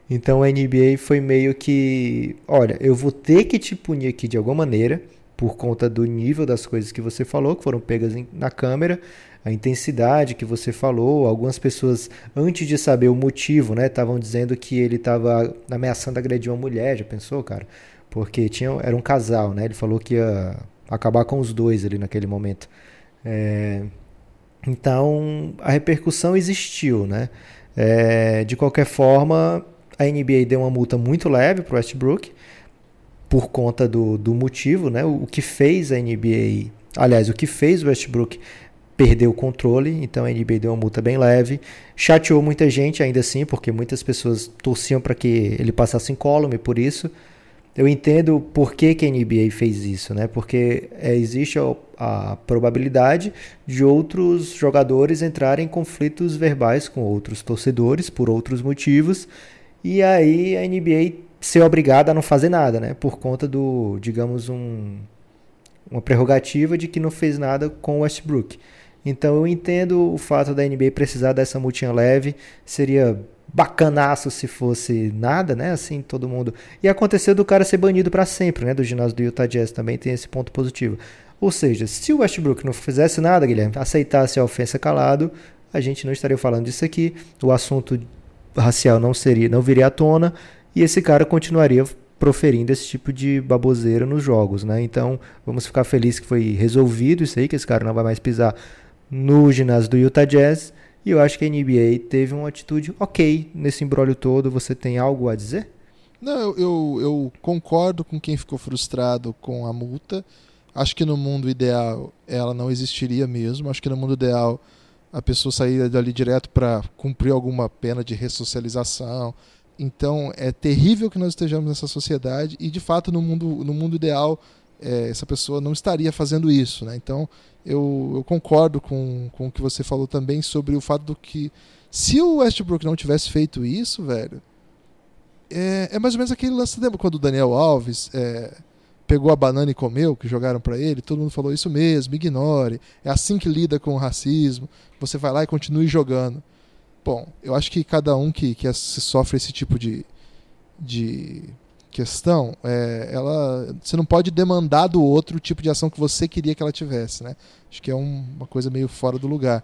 Então a NBA foi meio que: olha, eu vou ter que te punir aqui de alguma maneira, por conta do nível das coisas que você falou, que foram pegas na câmera a intensidade que você falou. Algumas pessoas, antes de saber o motivo, né, estavam dizendo que ele estava ameaçando agredir uma mulher. Já pensou, cara? Porque tinha, era um casal, né? Ele falou que ia acabar com os dois ali naquele momento. É, então, a repercussão existiu, né? É, de qualquer forma, a NBA deu uma multa muito leve para Westbrook por conta do, do motivo, né? O, o que fez a NBA, aliás, o que fez o Westbrook perdeu o controle, então a NBA deu uma multa bem leve. Chateou muita gente ainda assim, porque muitas pessoas torciam para que ele passasse incólume por isso. Eu entendo por que, que a NBA fez isso, né? Porque é, existe a, a, probabilidade de outros jogadores entrarem em conflitos verbais com outros torcedores por outros motivos, e aí a NBA ser obrigada a não fazer nada, né? Por conta do, digamos, um, uma prerrogativa de que não fez nada com o Westbrook. Então eu entendo o fato da NBA precisar dessa multinha leve, seria bacanaço se fosse nada, né? Assim, todo mundo. E aconteceu do cara ser banido para sempre, né? Do ginásio do Utah Jazz também tem esse ponto positivo. Ou seja, se o Westbrook não fizesse nada, Guilherme, aceitasse a ofensa calado, a gente não estaria falando disso aqui. O assunto racial não seria, não viria à tona e esse cara continuaria proferindo esse tipo de baboseira nos jogos, né? Então, vamos ficar felizes que foi resolvido isso aí, que esse cara não vai mais pisar no ginásio do Utah Jazz. E eu acho que a NBA teve uma atitude ok nesse embrólio todo. Você tem algo a dizer? Não, eu, eu concordo com quem ficou frustrado com a multa. Acho que no mundo ideal ela não existiria mesmo. Acho que no mundo ideal a pessoa sairia dali direto para cumprir alguma pena de ressocialização. Então é terrível que nós estejamos nessa sociedade e de fato no mundo, no mundo ideal é, essa pessoa não estaria fazendo isso. Né? Então eu, eu, concordo com, com o que você falou também sobre o fato do que se o Westbrook não tivesse feito isso, velho, é, é mais ou menos aquele lance, lembra quando o Daniel Alves é, pegou a banana e comeu, que jogaram para ele, todo mundo falou isso mesmo, ignore, é assim que lida com o racismo, você vai lá e continue jogando. Bom, eu acho que cada um que, que sofre esse tipo de, de questão, é, ela, você não pode demandar do outro o tipo de ação que você queria que ela tivesse, né? Acho que é um, uma coisa meio fora do lugar.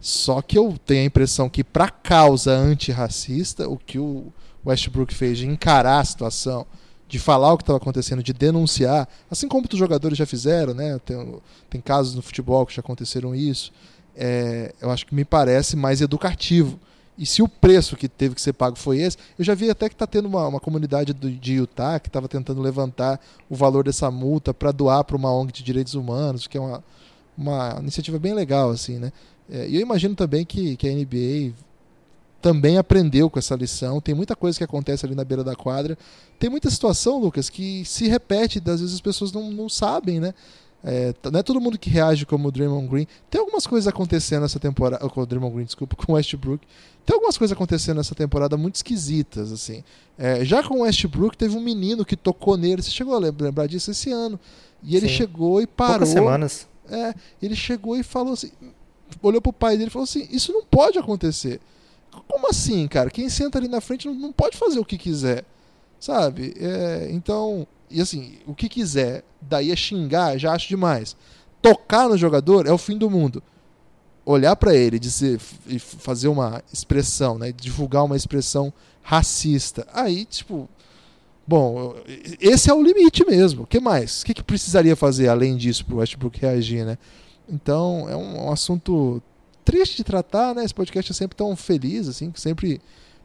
Só que eu tenho a impressão que para causa antirracista, o que o Westbrook fez de encarar a situação, de falar o que estava acontecendo, de denunciar, assim como os jogadores já fizeram, né? Tem, tem casos no futebol que já aconteceram isso. É, eu acho que me parece mais educativo e se o preço que teve que ser pago foi esse, eu já vi até que está tendo uma, uma comunidade do, de Utah que estava tentando levantar o valor dessa multa para doar para uma ONG de direitos humanos, que é uma, uma iniciativa bem legal, assim, né? É, e eu imagino também que, que a NBA também aprendeu com essa lição. Tem muita coisa que acontece ali na beira da quadra. Tem muita situação, Lucas, que se repete, às vezes as pessoas não, não sabem, né? É, não é todo mundo que reage como o Draymond Green. Tem algumas coisas acontecendo nessa temporada. Com o Draymond Green, desculpa, com o Westbrook. Tem algumas coisas acontecendo nessa temporada muito esquisitas, assim. É, já com o Westbrook, teve um menino que tocou nele. Você chegou a lembrar disso esse ano. E ele Sim. chegou e parou. Poucas semanas. É, ele chegou e falou assim. Olhou pro pai dele e falou assim: Isso não pode acontecer. Como assim, cara? Quem senta ali na frente não, não pode fazer o que quiser. Sabe? É, então, e assim, o que quiser, daí é xingar, já acho demais. Tocar no jogador é o fim do mundo. Olhar para ele dizer, e fazer uma expressão, né, divulgar uma expressão racista, aí, tipo, bom, esse é o limite mesmo. O que mais? O que, que precisaria fazer além disso para o Westbrook reagir, né? Então, é um, um, assunto triste de tratar, né? Esse podcast é sempre tão feliz, assim, sempre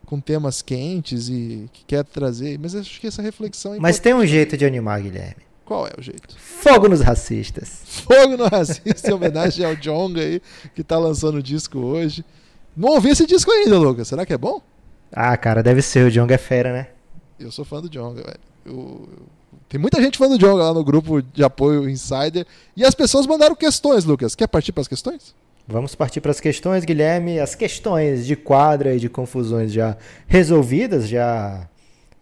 com temas quentes e que quer trazer, mas acho que essa reflexão é Mas tem um jeito de animar, Guilherme. Qual é o jeito? Fogo nos racistas. Fogo no racista, em homenagem ao Jonga aí, que tá lançando o disco hoje. Não ouvi esse disco ainda, Lucas. Será que é bom? Ah, cara, deve ser. O Jonga é fera, né? Eu sou fã do Jonga, velho. Eu. Tem muita gente fã do Jonga lá no grupo de apoio Insider. E as pessoas mandaram questões, Lucas. Quer partir para as questões? Vamos partir para as questões, Guilherme. As questões de quadra e de confusões já resolvidas, já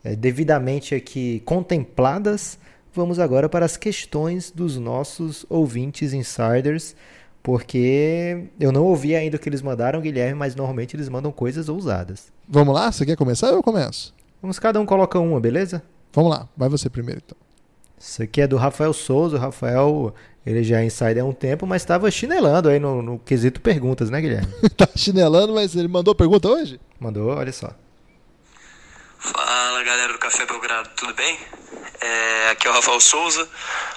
é, devidamente aqui contempladas. Vamos agora para as questões dos nossos ouvintes insiders, porque eu não ouvi ainda o que eles mandaram, Guilherme, mas normalmente eles mandam coisas ousadas. Vamos lá? Você quer começar ou eu começo? Vamos, cada um coloca uma, beleza? Vamos lá, vai você primeiro então. Isso aqui é do Rafael Souza. O Rafael, ele já é insider há um tempo, mas estava chinelando aí no, no, quesito perguntas, né, Guilherme? tá chinelando, mas ele mandou pergunta hoje? Mandou, olha só. Fala galera do Café Belgrado, tudo bem? É, aqui é o Rafael Souza,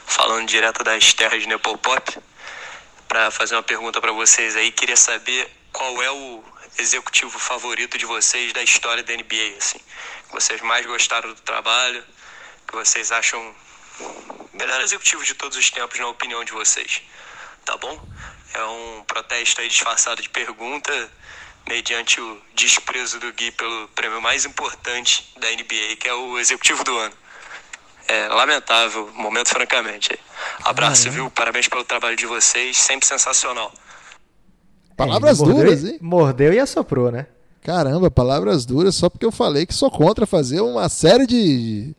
falando direto das terras de Nepopop, para fazer uma pergunta para vocês aí. Queria saber qual é o executivo favorito de vocês da história da NBA, assim. Que vocês mais gostaram do trabalho, que vocês acham melhor executivo de todos os tempos, na opinião de vocês. Tá bom? É um protesto aí disfarçado de pergunta mediante o desprezo do Gui pelo prêmio mais importante da NBA, que é o Executivo do Ano. É lamentável, momento francamente. Abraço, ah, é. viu? Parabéns pelo trabalho de vocês, sempre sensacional. Palavras duras, hein? Mordeu e assoprou, né? Caramba, palavras duras só porque eu falei que sou contra fazer uma série de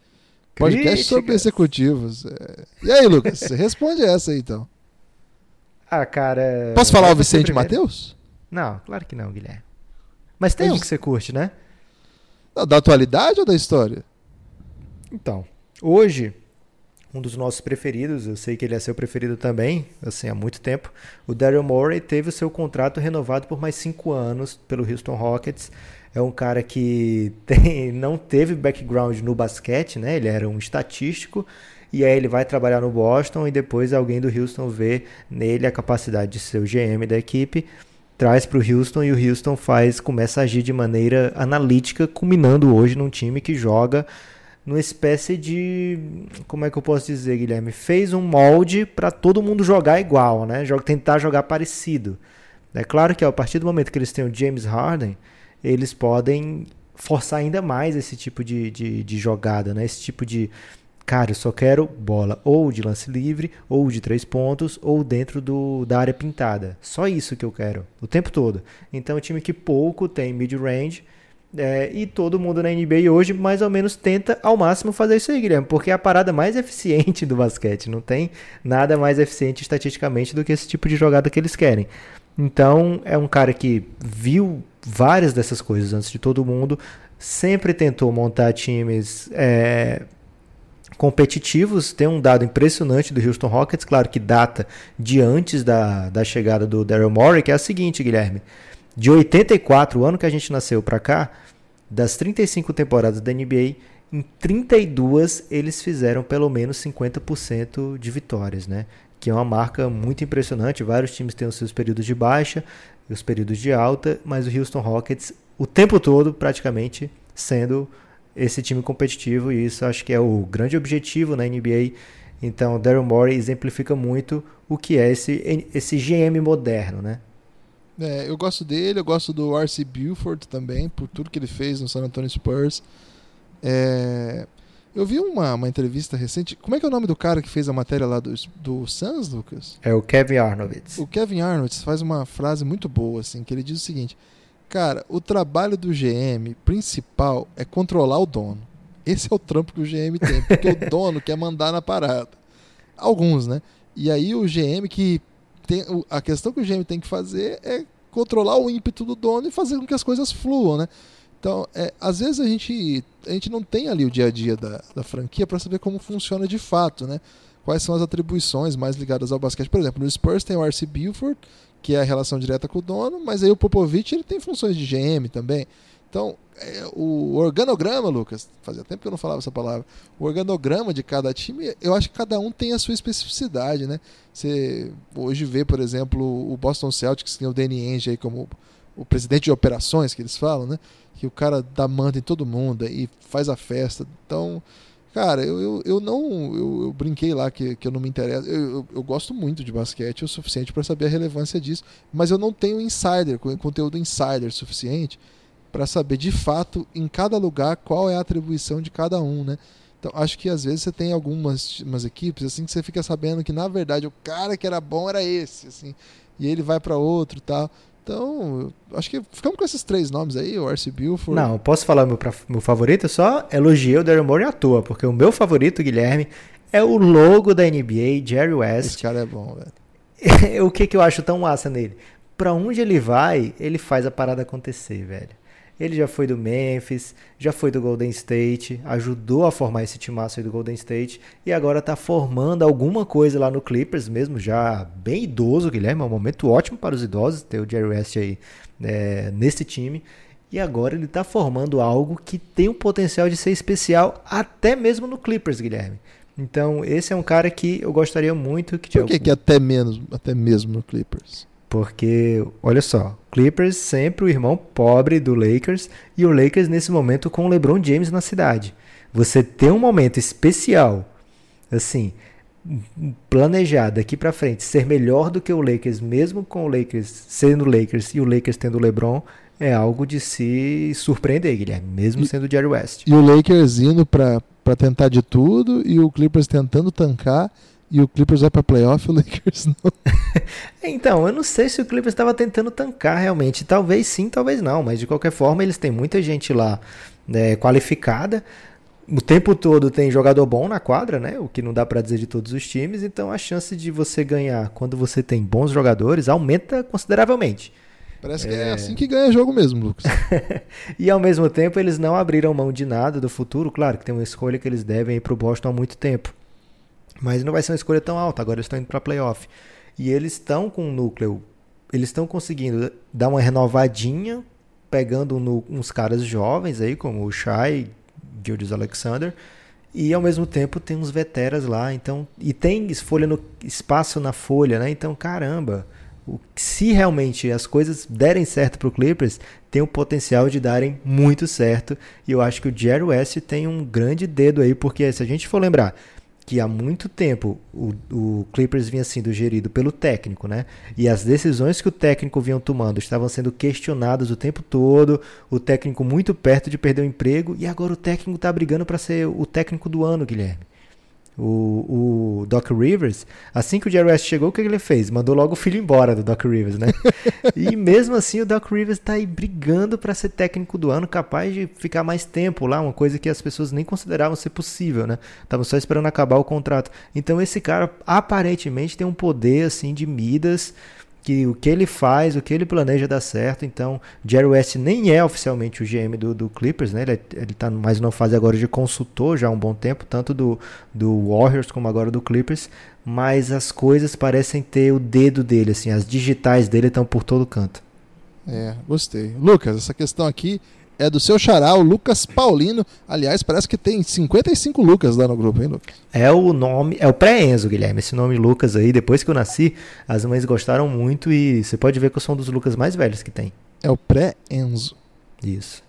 podcasts sobre executivos. É. E aí, Lucas, você responde essa aí então. Ah, cara. Posso falar o Vicente Matheus? Não, claro que não, Guilherme. Mas tem um que você curte, né? Da atualidade ou da história? Então, hoje, um dos nossos preferidos, eu sei que ele é seu preferido também, assim, há muito tempo, o Daryl Morey teve o seu contrato renovado por mais cinco anos pelo Houston Rockets. É um cara que tem, não teve background no basquete, né? Ele era um estatístico, e aí ele vai trabalhar no Boston e depois alguém do Houston vê nele a capacidade de ser o GM da equipe traz para o Houston e o Houston faz começa a agir de maneira analítica, culminando hoje num time que joga numa espécie de como é que eu posso dizer, Guilherme, fez um molde para todo mundo jogar igual, né? Tentar jogar parecido. É claro que a partir do momento que eles têm o James Harden, eles podem forçar ainda mais esse tipo de, de, de jogada, né? Esse tipo de cara, eu só quero bola ou de lance livre, ou de três pontos, ou dentro do, da área pintada. Só isso que eu quero, o tempo todo. Então, é um time que pouco tem mid-range, é, e todo mundo na NBA hoje mais ou menos tenta ao máximo fazer isso aí, Guilherme, porque é a parada mais eficiente do basquete. Não tem nada mais eficiente estatisticamente do que esse tipo de jogada que eles querem. Então, é um cara que viu várias dessas coisas antes de todo mundo, sempre tentou montar times é, competitivos. Tem um dado impressionante do Houston Rockets, claro que data de antes da, da chegada do Daryl Morey, que é a seguinte, Guilherme. De 84, o ano que a gente nasceu para cá, das 35 temporadas da NBA, em 32 eles fizeram pelo menos 50% de vitórias, né? Que é uma marca muito impressionante. Vários times têm os seus períodos de baixa, os períodos de alta, mas o Houston Rockets o tempo todo praticamente sendo esse time competitivo e isso acho que é o grande objetivo na NBA. Então, Daryl Morey exemplifica muito o que é esse, esse GM moderno, né? É, eu gosto dele, eu gosto do R.C. Buford também, por tudo que ele fez no San Antonio Spurs. É, eu vi uma, uma entrevista recente. Como é que é o nome do cara que fez a matéria lá do, do Suns, Lucas? É o Kevin Arnovitz. O Kevin Arnovitz faz uma frase muito boa, assim, que ele diz o seguinte: Cara, o trabalho do GM principal é controlar o dono. Esse é o trampo que o GM tem, porque o dono quer mandar na parada. Alguns, né? E aí o GM que tem a questão que o GM tem que fazer é controlar o ímpeto do dono e fazer com que as coisas fluam, né? Então, é, às vezes a gente, a gente não tem ali o dia a dia da, da franquia para saber como funciona de fato, né? quais são as atribuições mais ligadas ao basquete. Por exemplo, no Spurs tem o R.C. Buford, que é a relação direta com o dono, mas aí o Popovich ele tem funções de GM também. Então, é, o organograma, Lucas, fazia tempo que eu não falava essa palavra. O organograma de cada time, eu acho que cada um tem a sua especificidade, né? Você hoje vê, por exemplo, o Boston Celtics, que tem o Danny Ainge aí como o presidente de operações, que eles falam, né? Que o cara dá manta em todo mundo e faz a festa. Então, cara, eu, eu, eu não. Eu, eu, brinquei lá que, que eu não me interesso. Eu, eu, eu gosto muito de basquete o suficiente para saber a relevância disso, mas eu não tenho insider, conteúdo insider suficiente para saber de fato em cada lugar qual é a atribuição de cada um, né? Então, acho que às vezes você tem algumas umas equipes assim que você fica sabendo que na verdade o cara que era bom era esse, assim, e ele vai para outro, tal. Então, acho que ficamos com esses três nomes aí, o R.C. Buford. Não, posso falar meu, meu favorito? Só elogiei o Daryl Morey à toa, porque o meu favorito, Guilherme, é o logo da NBA, Jerry West. Esse cara é bom, velho. o que, que eu acho tão massa nele? Pra onde ele vai, ele faz a parada acontecer, velho. Ele já foi do Memphis, já foi do Golden State, ajudou a formar esse timaço aí do Golden State e agora está formando alguma coisa lá no Clippers, mesmo já bem idoso, Guilherme. É um momento ótimo para os idosos ter o Jerry West aí é, nesse time. E agora ele está formando algo que tem o potencial de ser especial até mesmo no Clippers, Guilherme. Então, esse é um cara que eu gostaria muito que Por que, que até menos, até mesmo no Clippers? Porque, olha só, Clippers sempre o irmão pobre do Lakers e o Lakers nesse momento com o LeBron James na cidade. Você ter um momento especial, assim, planejado daqui para frente, ser melhor do que o Lakers, mesmo com o Lakers sendo Lakers e o Lakers tendo o LeBron, é algo de se surpreender, Guilherme, mesmo e, sendo o Jerry West. E o Lakers indo para tentar de tudo e o Clippers tentando tancar e o Clippers vai para playoff, o Lakers não. então, eu não sei se o Clippers estava tentando tancar realmente. Talvez sim, talvez não. Mas de qualquer forma, eles têm muita gente lá né, qualificada. O tempo todo tem jogador bom na quadra, né? O que não dá para dizer de todos os times. Então a chance de você ganhar quando você tem bons jogadores aumenta consideravelmente. Parece que é, é assim que ganha jogo mesmo, Lucas. e ao mesmo tempo eles não abriram mão de nada do futuro. Claro que tem uma escolha que eles devem ir para o Boston há muito tempo. Mas não vai ser uma escolha tão alta, agora eles estão indo para playoff. E eles estão com um núcleo, eles estão conseguindo dar uma renovadinha, pegando no, uns caras jovens aí, como o Shai, Gildes Alexander, e ao mesmo tempo tem uns veteras lá, então e tem folha no espaço na folha, né? Então, caramba, o, se realmente as coisas derem certo para o Clippers, tem o potencial de darem muito certo. E eu acho que o Jerry West tem um grande dedo aí, porque se a gente for lembrar, que há muito tempo o, o, Clippers vinha sendo gerido pelo técnico, né? E as decisões que o técnico vinha tomando estavam sendo questionadas o tempo todo, o técnico muito perto de perder o emprego, e agora o técnico está brigando para ser o técnico do ano, Guilherme o, o Doc Rivers, assim que o Jerry West chegou, o que ele fez? Mandou logo o filho embora do Doc Rivers, né? e mesmo assim o Doc Rivers está aí brigando para ser técnico do ano, capaz de ficar mais tempo lá, uma coisa que as pessoas nem consideravam ser possível, né? Estavam só esperando acabar o contrato. Então esse cara aparentemente tem um poder assim de Midas que o que ele faz, o que ele planeja dar certo. Então, Jerry West nem é oficialmente o GM do, do Clippers, né? Ele, é, ele tá mais numa fase agora de consultor já há um bom tempo, tanto do, do Warriors como agora do Clippers. Mas as coisas parecem ter o dedo dele, assim, as digitais dele estão por todo canto. É, gostei. Lucas, essa questão aqui é do seu xará, o Lucas Paulino. Aliás, parece que tem 55 Lucas lá no grupo, hein, Lucas? É o nome, é o pré-Enzo, Guilherme. Esse nome Lucas aí, depois que eu nasci, as mães gostaram muito e você pode ver que eu sou um dos Lucas mais velhos que tem. É o pré-Enzo. Isso.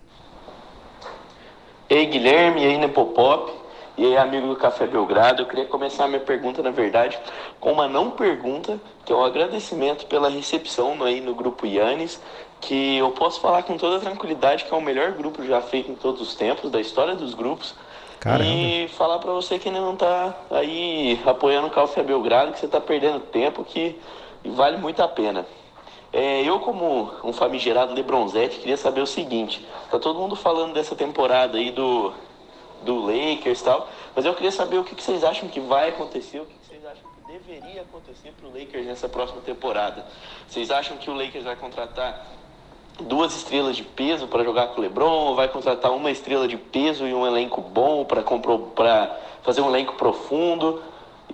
Ei, Guilherme, e aí, Nepopop. E aí, amigo do Café Belgrado, eu queria começar a minha pergunta, na verdade, com uma não pergunta, que é um agradecimento pela recepção aí no grupo Yannis que eu posso falar com toda tranquilidade que é o melhor grupo já feito em todos os tempos, da história dos grupos. Caramba. E falar para você que ainda não tá aí apoiando o Café Belgrado, que você tá perdendo tempo, que vale muito a pena. É, eu, como um famigerado Lebronzete, queria saber o seguinte: tá todo mundo falando dessa temporada aí do, do Lakers e tal, mas eu queria saber o que, que vocês acham que vai acontecer, o que, que vocês acham que deveria acontecer pro Lakers nessa próxima temporada. Vocês acham que o Lakers vai contratar duas estrelas de peso para jogar com o LeBron, vai contratar uma estrela de peso e um elenco bom para fazer um elenco profundo.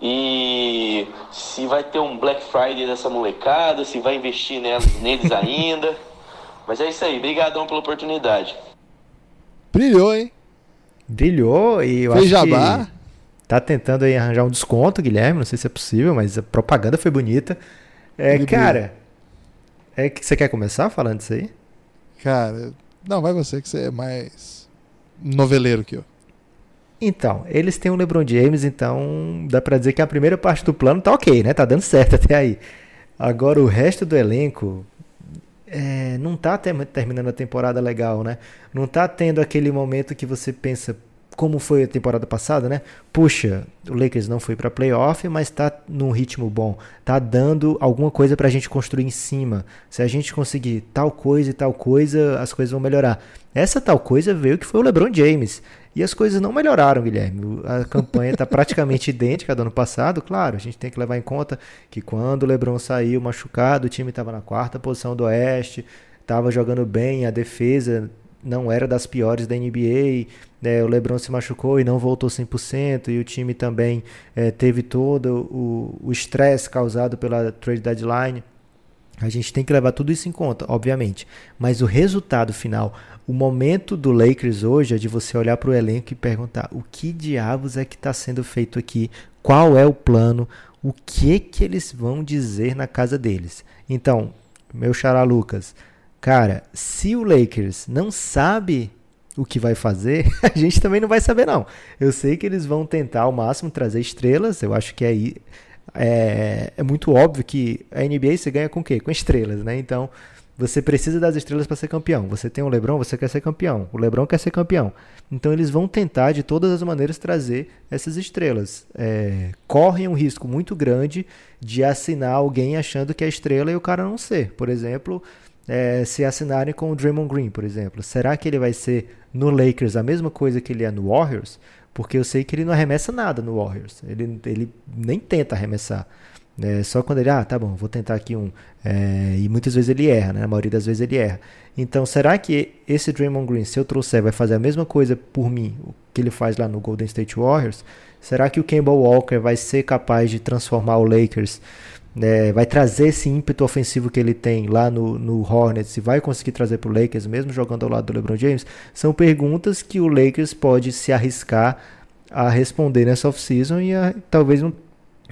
E se vai ter um Black Friday dessa molecada, se vai investir neles, neles ainda. Mas é isso aí, brigadão pela oportunidade. Brilhou, hein? Brilhou e eu Fez acho jabá. que tá tentando aí arranjar um desconto, Guilherme. Não sei se é possível, mas a propaganda foi bonita. É, Ele cara, é que você quer começar falando disso aí? Cara, não, vai você que você é mais noveleiro que eu. Então, eles têm o LeBron James, então dá pra dizer que a primeira parte do plano tá ok, né? Tá dando certo até aí. Agora o resto do elenco é, não tá ter- terminando a temporada legal, né? Não tá tendo aquele momento que você pensa como foi a temporada passada, né? Puxa, o Lakers não foi pra playoff, mas tá num ritmo bom. Tá dando alguma coisa pra gente construir em cima. Se a gente conseguir tal coisa e tal coisa, as coisas vão melhorar. Essa tal coisa veio que foi o LeBron James. E as coisas não melhoraram, Guilherme. A campanha está praticamente idêntica do ano passado. Claro, a gente tem que levar em conta que quando o LeBron saiu machucado, o time estava na quarta posição do Oeste, estava jogando bem, a defesa não era das piores da NBA. né, o LeBron se machucou e não voltou 100%, e o time também eh, teve todo o o estresse causado pela trade deadline. A gente tem que levar tudo isso em conta, obviamente. Mas o resultado final, o momento do Lakers hoje é de você olhar para o elenco e perguntar o que diabos é que está sendo feito aqui, qual é o plano, o que que eles vão dizer na casa deles. Então, meu xará Lucas, cara, se o Lakers não sabe o que vai fazer, a gente também não vai saber não. Eu sei que eles vão tentar ao máximo trazer estrelas, eu acho que aí é, é muito óbvio que a NBA você ganha com o quê? Com estrelas, né? Então, você precisa das estrelas para ser campeão. Você tem o LeBron, você quer ser campeão. O LeBron quer ser campeão. Então, eles vão tentar de todas as maneiras trazer essas estrelas. É, correm um risco muito grande de assinar alguém achando que é estrela e o cara não ser. Por exemplo, é, se assinarem com o Draymond Green, por exemplo. Será que ele vai ser no Lakers a mesma coisa que ele é no Warriors? Porque eu sei que ele não arremessa nada no Warriors. Ele, ele nem tenta arremessar. É, só quando ele, ah, tá bom, vou tentar aqui um. É, e muitas vezes ele erra, né? A maioria das vezes ele erra. Então, será que esse Draymond Green, se eu trouxer, vai fazer a mesma coisa por mim, que ele faz lá no Golden State Warriors? Será que o Kemba Walker vai ser capaz de transformar o Lakers? Né, vai trazer esse ímpeto ofensivo que ele tem lá no, no Hornets e vai conseguir trazer para o Lakers, mesmo jogando ao lado do LeBron James? São perguntas que o Lakers pode se arriscar a responder nessa off-season e a, talvez não,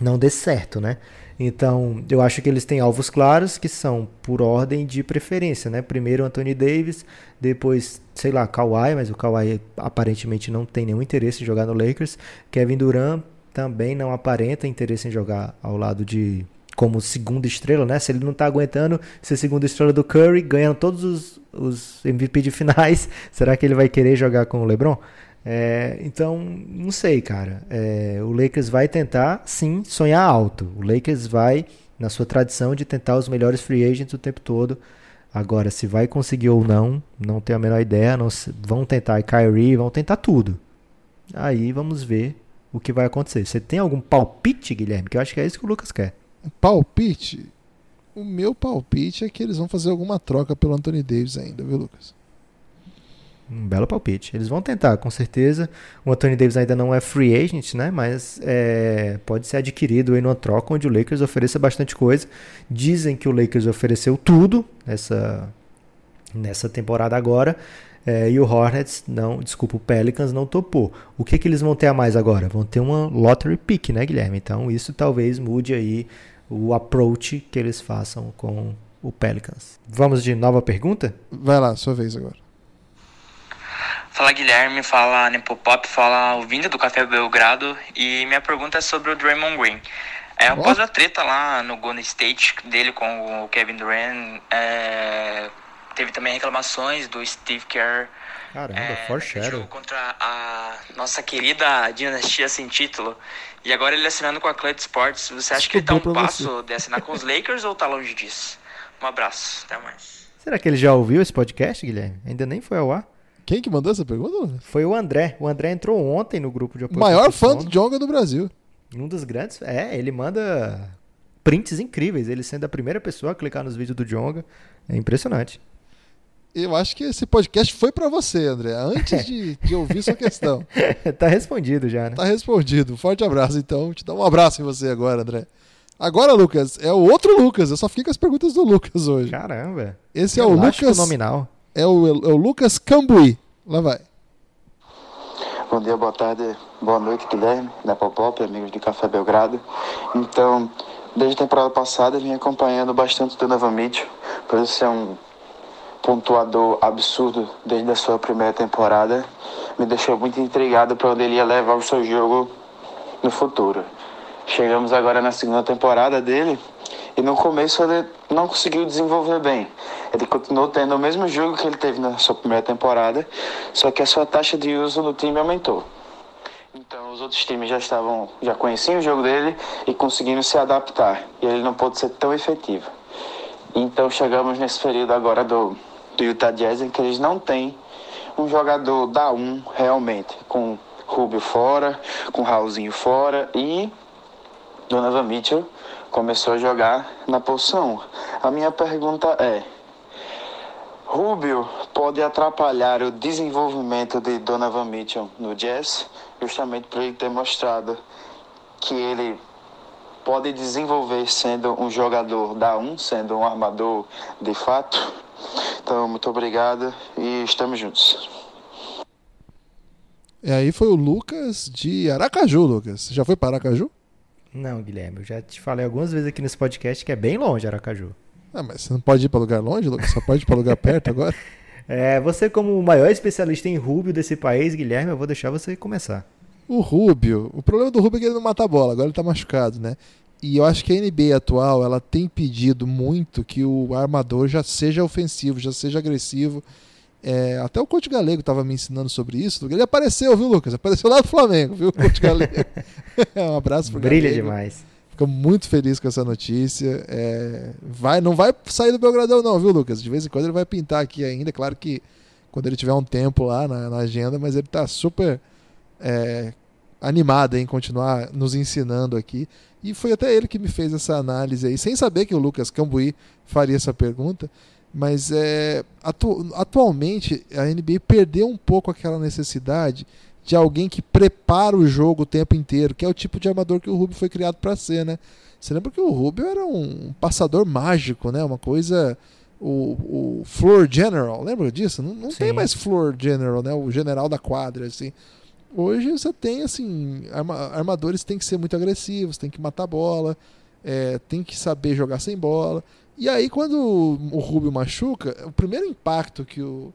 não dê certo, né? Então, eu acho que eles têm alvos claros que são por ordem de preferência, né? Primeiro Anthony Davis, depois, sei lá, Kawhi, mas o Kawhi aparentemente não tem nenhum interesse em jogar no Lakers. Kevin Durant também não aparenta interesse em jogar ao lado de como segunda estrela, né? Se ele não tá aguentando ser segunda estrela do Curry, ganhando todos os, os MVP de finais, será que ele vai querer jogar com o LeBron? É, então, não sei, cara. É, o Lakers vai tentar, sim, sonhar alto. O Lakers vai, na sua tradição, de tentar os melhores free agents o tempo todo. Agora, se vai conseguir ou não, não tenho a menor ideia. Não, vão tentar Kyrie, vão tentar tudo. Aí vamos ver o que vai acontecer. Você tem algum palpite, Guilherme? Que eu acho que é isso que o Lucas quer. Palpite? O meu palpite é que eles vão fazer alguma troca pelo Anthony Davis ainda, viu, Lucas? Um belo palpite. Eles vão tentar, com certeza. O Anthony Davis ainda não é free agent, né? Mas é, pode ser adquirido em uma troca onde o Lakers ofereça bastante coisa. Dizem que o Lakers ofereceu tudo nessa, nessa temporada agora. É, e o Hornets, não, desculpa, o Pelicans não topou. O que, que eles vão ter a mais agora? Vão ter uma lottery pick, né, Guilherme? Então isso talvez mude aí o approach que eles façam com o Pelicans. Vamos de nova pergunta? Vai lá, sua vez agora. Fala Guilherme, fala Nepopop, fala ouvindo do Café Belgrado e minha pergunta é sobre o Draymond Green. É, após a treta lá no Golden State dele com o Kevin Durant, é, teve também reclamações do Steve Kerr Caramba, é, contra a nossa querida dinastia sem título. E agora ele assinando com a Clutch Sports. Você acha que ele tá um passo de assinar com os Lakers ou tá longe disso? Um abraço, até mais. Será que ele já ouviu esse podcast, Guilherme? Ainda nem foi ao ar. Quem que mandou essa pergunta? Foi o André. O André entrou ontem no grupo de O apoio. maior ao fã de Jonga do Brasil. Um dos grandes. É, ele manda prints incríveis. Ele sendo a primeira pessoa a clicar nos vídeos do Jonga. É impressionante. Eu acho que esse podcast foi para você, André, antes de, de ouvir sua questão. tá respondido já, né? Tá respondido. Forte abraço, então. Te dá um abraço em você agora, André. Agora, Lucas, é o outro Lucas. Eu só fico com as perguntas do Lucas hoje. Caramba. Esse é o Lucas. nominal. É o, é o Lucas Cambuí. Lá vai. Bom dia, boa tarde, boa noite, Guilherme, da Popop, amigos de Café Belgrado. Então, desde a temporada passada, eu vim acompanhando bastante o Donovan Mitchell, por isso ser um pontuador absurdo desde a sua primeira temporada, me deixou muito intrigado para onde ele ia levar o seu jogo no futuro. Chegamos agora na segunda temporada dele e no começo ele não conseguiu desenvolver bem. Ele continuou tendo o mesmo jogo que ele teve na sua primeira temporada, só que a sua taxa de uso no time aumentou. Então os outros times já estavam, já conheciam o jogo dele e conseguiram se adaptar. E ele não pôde ser tão efetivo. Então chegamos nesse período agora do do Utah Jazz em que eles não têm um jogador da 1 realmente, com Rubio fora, com Raulzinho fora e Donovan Mitchell começou a jogar na posição. A minha pergunta é: Rubio pode atrapalhar o desenvolvimento de Donovan Mitchell no Jazz, justamente por ele ter mostrado que ele pode desenvolver sendo um jogador da 1, sendo um armador de fato? Então, muito obrigado e estamos juntos. E aí foi o Lucas de Aracaju, Lucas. Já foi para Aracaju? Não, Guilherme, eu já te falei algumas vezes aqui nesse podcast que é bem longe Aracaju. Ah, mas você não pode ir para lugar longe, Lucas? Só pode ir para lugar perto agora? É, você como o maior especialista em Rubio desse país, Guilherme, eu vou deixar você começar. O Rubio, o problema do Rubio é que ele não mata a bola, agora ele tá machucado, né? E eu acho que a NBA atual ela tem pedido muito que o armador já seja ofensivo, já seja agressivo. É, até o Coach Galego estava me ensinando sobre isso. Ele apareceu, viu, Lucas? Apareceu lá do Flamengo, viu, Coach Galego? um abraço pro Brilha Galego. demais. Fico muito feliz com essa notícia. É, vai, não vai sair do Belgradão, não, viu, Lucas? De vez em quando ele vai pintar aqui ainda. Claro que quando ele tiver um tempo lá na, na agenda, mas ele está super é, animado em continuar nos ensinando aqui. E foi até ele que me fez essa análise aí, sem saber que o Lucas Cambuí faria essa pergunta. Mas é, atu atualmente a NBA perdeu um pouco aquela necessidade de alguém que prepara o jogo o tempo inteiro, que é o tipo de armador que o Rubio foi criado para ser, né? Você lembra que o Rubio era um passador mágico, né? Uma coisa. O, o Floor General, lembra disso? Não, não tem mais Floor General, né? O general da quadra, assim. Hoje você tem, assim, arma, armadores têm que ser muito agressivos, tem que matar bola, é, tem que saber jogar sem bola. E aí, quando o Rubio machuca, o primeiro impacto que o,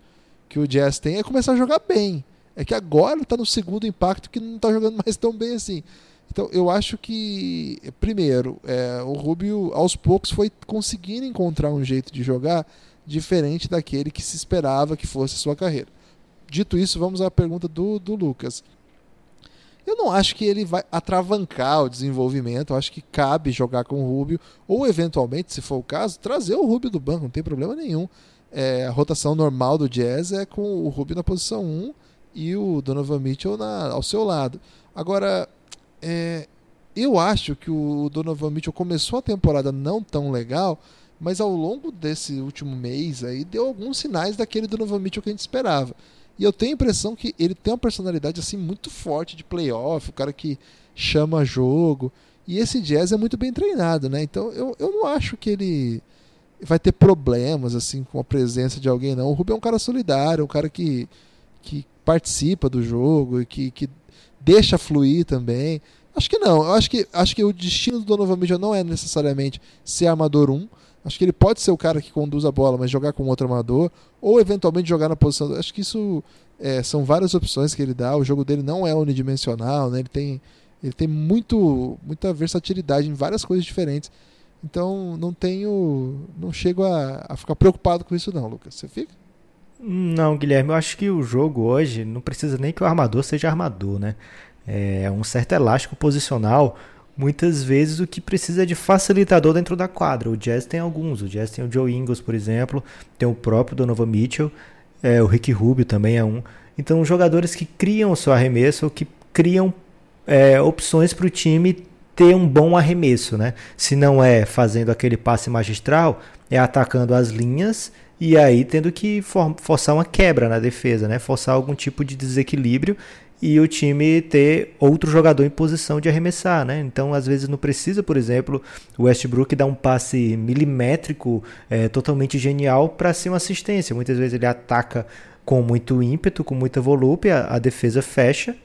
que o Jazz tem é começar a jogar bem. É que agora está no segundo impacto que não está jogando mais tão bem assim. Então, eu acho que, primeiro, é, o Rubio, aos poucos, foi conseguindo encontrar um jeito de jogar diferente daquele que se esperava que fosse a sua carreira. Dito isso, vamos à pergunta do, do Lucas. Eu não acho que ele vai atravancar o desenvolvimento. Eu acho que cabe jogar com o Rubio, ou eventualmente, se for o caso, trazer o Rubio do banco, não tem problema nenhum. É, a rotação normal do Jazz é com o Rubio na posição 1 e o Donovan Mitchell na, ao seu lado. Agora, é, eu acho que o Donovan Mitchell começou a temporada não tão legal, mas ao longo desse último mês aí deu alguns sinais daquele Donovan Mitchell que a gente esperava. E eu tenho a impressão que ele tem uma personalidade assim muito forte de playoff, o cara que chama jogo. E esse Jazz é muito bem treinado, né? Então eu, eu não acho que ele vai ter problemas assim com a presença de alguém, não. O Rubio é um cara solidário, um cara que, que participa do jogo e que, que deixa fluir também. Acho que não. Eu acho que, acho que o destino do Donovan Mitchell não é necessariamente ser armador 1. Acho que ele pode ser o cara que conduz a bola, mas jogar com outro armador, ou eventualmente jogar na posição. Acho que isso é, são várias opções que ele dá. O jogo dele não é unidimensional, né? ele tem, ele tem muito, muita versatilidade em várias coisas diferentes. Então não tenho. não chego a, a ficar preocupado com isso, não, Lucas. Você fica? Não, Guilherme, eu acho que o jogo hoje não precisa nem que o armador seja armador, né? É um certo elástico posicional muitas vezes o que precisa é de facilitador dentro da quadra. O Jazz tem alguns. O Jazz tem o Joe Ingles, por exemplo, tem o próprio Donovan Mitchell, é, o Rick Rubio também é um. Então, jogadores que criam o seu arremesso, que criam é, opções para o time ter um bom arremesso, né? Se não é fazendo aquele passe magistral, é atacando as linhas e aí tendo que for, forçar uma quebra na defesa, né? Forçar algum tipo de desequilíbrio e o time ter outro jogador em posição de arremessar, né? Então, às vezes não precisa, por exemplo, o Westbrook dar um passe milimétrico é, totalmente genial para ser uma assistência. Muitas vezes ele ataca com muito ímpeto, com muita volúpia, a defesa fecha,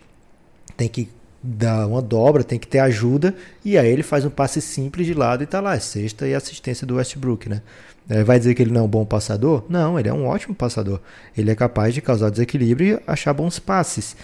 tem que dar uma dobra, tem que ter ajuda, e aí ele faz um passe simples de lado e tá lá, é sexta e assistência do Westbrook, né? É, vai dizer que ele não é um bom passador? Não, ele é um ótimo passador. Ele é capaz de causar desequilíbrio e achar bons passes.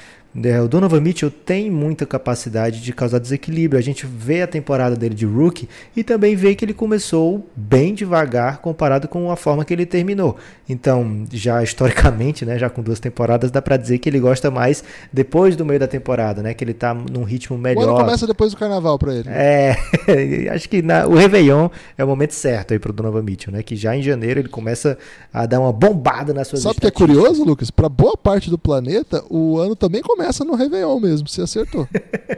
É, o Donovan Mitchell tem muita capacidade de causar desequilíbrio. A gente vê a temporada dele de rookie e também vê que ele começou bem devagar comparado com a forma que ele terminou. Então, já historicamente, né, já com duas temporadas, dá para dizer que ele gosta mais depois do meio da temporada, né, que ele tá num ritmo melhor. Quando começa depois do carnaval para ele. É, acho que na, o Réveillon é o momento certo aí pro Donovan Mitchell, né, que já em janeiro ele começa a dar uma bombada nas suas Sabe o que é curioso, Lucas? Para boa parte do planeta, o ano também começa começa no Réveillon mesmo, você acertou.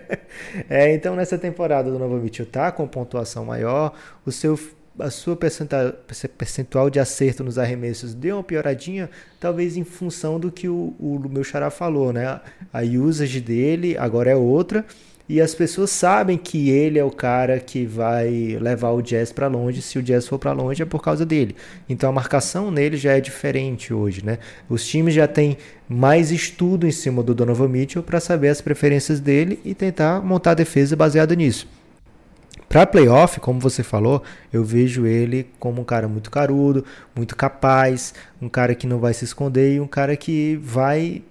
é, então nessa temporada do Novo Mitchell tá com pontuação maior, o seu a sua percentual de acerto nos arremessos deu uma pioradinha, talvez em função do que o, o meu xará falou, né? A usage dele agora é outra e as pessoas sabem que ele é o cara que vai levar o Jazz para longe. Se o Jazz for para longe é por causa dele. Então a marcação nele já é diferente hoje, né? Os times já têm mais estudo em cima do Donovan Mitchell para saber as preferências dele e tentar montar a defesa baseada nisso. Para playoff, como você falou, eu vejo ele como um cara muito carudo, muito capaz, um cara que não vai se esconder e um cara que vai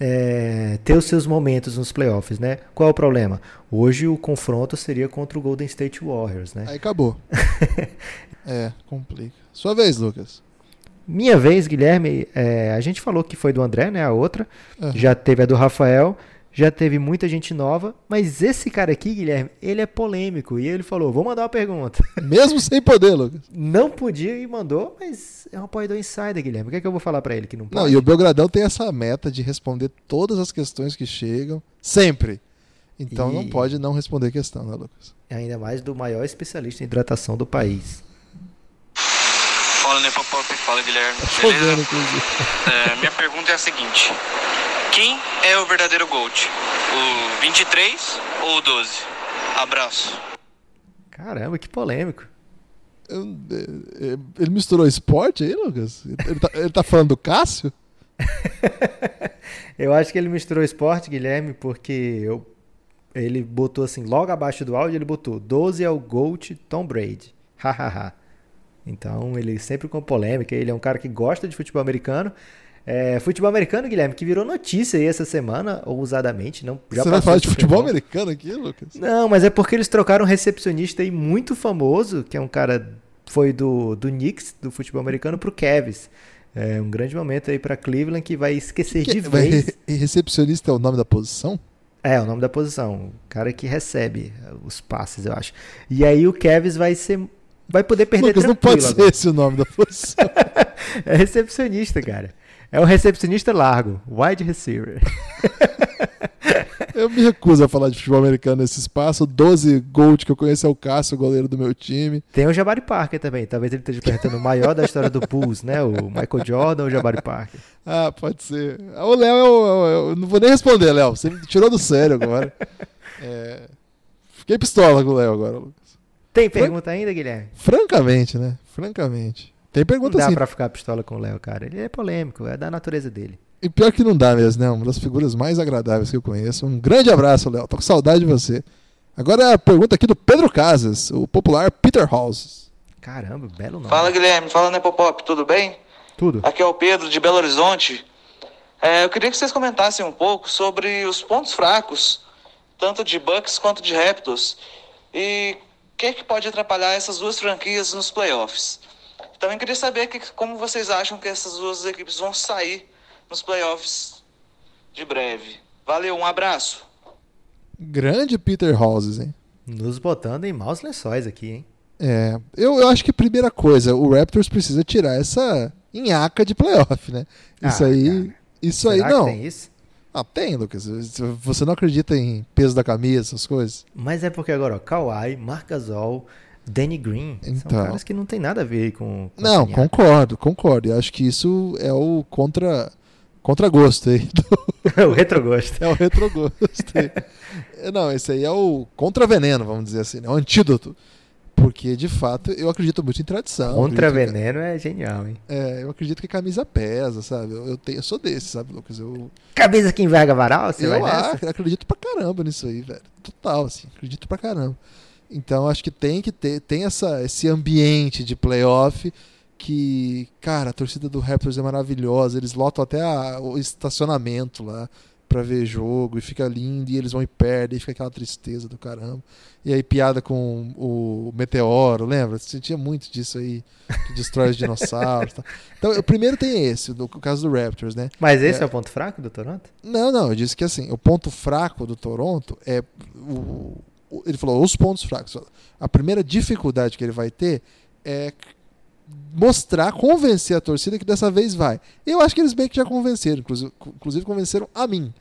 é, ter os seus momentos nos playoffs, né? Qual é o problema? Hoje o confronto seria contra o Golden State Warriors, né? Aí acabou. é, complica. Sua vez, Lucas. Minha vez, Guilherme, é, a gente falou que foi do André, né? A outra. Uhum. Já teve a do Rafael já teve muita gente nova, mas esse cara aqui, Guilherme, ele é polêmico. E ele falou: vou mandar uma pergunta. Mesmo sem poder, Lucas. Não podia e mandou, mas é um apoiador insider, Guilherme. O que é que eu vou falar para ele que não pode? Não, e o Belgradão tem essa meta de responder todas as questões que chegam, sempre. Então e... não pode não responder questão, né, Lucas? Ainda mais do maior especialista em hidratação do país. Fala, Nepopop. Fala, Guilherme. Tá Beleza? É, minha pergunta é a seguinte. Quem é o verdadeiro GOAT? O 23 ou o 12? Abraço. Caramba, que polêmico. Ele misturou esporte aí, Lucas? Ele tá, ele tá falando do Cássio? eu acho que ele misturou esporte, Guilherme, porque eu, ele botou assim, logo abaixo do áudio, ele botou 12 é o GOAT Tom Brady. Hahaha. então ele sempre com polêmica, ele é um cara que gosta de futebol americano, é, futebol americano, Guilherme, que virou notícia aí essa semana, ousadamente. Não, já Você vai falar de futebol americano aqui, Lucas? Não, mas é porque eles trocaram um recepcionista aí muito famoso, que é um cara foi do, do Knicks, do futebol americano, pro Cavs. É um grande momento aí para Cleveland que vai esquecer que, de vez. E recepcionista é o nome da posição? É, o nome da posição. O cara que recebe os passes, eu acho. E aí o Cavs vai ser. Vai poder perder Lucas, não pode agora. ser esse o nome da posição. é recepcionista, cara. É o recepcionista largo, wide receiver. Eu me recuso a falar de futebol americano nesse espaço. 12 gols que eu conheço é o Cássio, o goleiro do meu time. Tem o Jabari Parker também. Talvez ele esteja perguntando o maior da história do Bulls, né? O Michael Jordan ou o Jabari Parker. Ah, pode ser. O Léo, eu, eu, eu, não vou nem responder, Léo. Você me tirou do sério agora. É... Fiquei pistola com o Léo agora, Lucas. Tem pergunta Fran... ainda, Guilherme? Francamente, né? Francamente. Tem pergunta não dá assim. pra ficar pistola com o Léo, cara. Ele é polêmico, é da natureza dele. E pior que não dá mesmo, né? Uma das figuras mais agradáveis que eu conheço. Um grande abraço, Léo. Tô com saudade de você. Agora a pergunta aqui do Pedro Casas, o popular Peter Halls. Caramba, belo nome. Fala, Guilherme. Fala, Nepopop. Tudo bem? Tudo. Aqui é o Pedro, de Belo Horizonte. É, eu queria que vocês comentassem um pouco sobre os pontos fracos, tanto de Bucks quanto de Raptors. E o que, que pode atrapalhar essas duas franquias nos playoffs? Também queria saber que, como vocês acham que essas duas equipes vão sair nos playoffs de breve. Valeu, um abraço. Grande Peter Houses, hein? Nos botando em maus lençóis aqui, hein? É, eu, eu acho que primeira coisa, o Raptors precisa tirar essa enhaca de playoff, né? Isso ah, aí, cara. isso Será aí não. tem isso? Ah, tem, Lucas. Você não acredita em peso da camisa, essas coisas? Mas é porque agora, ó, Kawhi, Marc Gasol, Danny Green. Então. São caras que não tem nada a ver com. com Não, concordo, concordo. Eu acho que isso é o contra contragosto aí. do- o retrogosto. É o retrogosto. Não, esse aí é o contraveneno, vamos dizer assim, né? o antídoto. Porque, de fato, eu acredito muito em tradição. Contra acredito que- veneno é genial, hein? É, eu acredito que camisa pesa, sabe? Eu, eu, tenho, eu sou desse, sabe, Lucas? Eu, Cabeça que enverga varal, você eu vai nessa? ac- acredito pra caramba nisso aí, velho. Total, assim, acredito pra caramba. Então acho que tem que ter, tem essa, esse ambiente de playoff que, cara, a torcida do Raptors é maravilhosa. Eles lotam até a- o estacionamento lá pra ver jogo e fica lindo e eles vão e perdem e fica aquela tristeza do caramba. E aí piada com o meteoro, lembra? Você tinha muito disso aí, que destrói os dinossauros. tal. Então, o primeiro tem esse, do, o caso do Raptors, né? Mas esse é. É. o ponto fraco do Toronto? Não, não, eu disse que assim, o ponto fraco do Toronto é. O- ele falou os pontos fracos. A primeira dificuldade que ele vai ter é mostrar, convencer a torcida que dessa vez vai. Eu acho que eles bem que já convenceram, inclusive, convenceram a mim.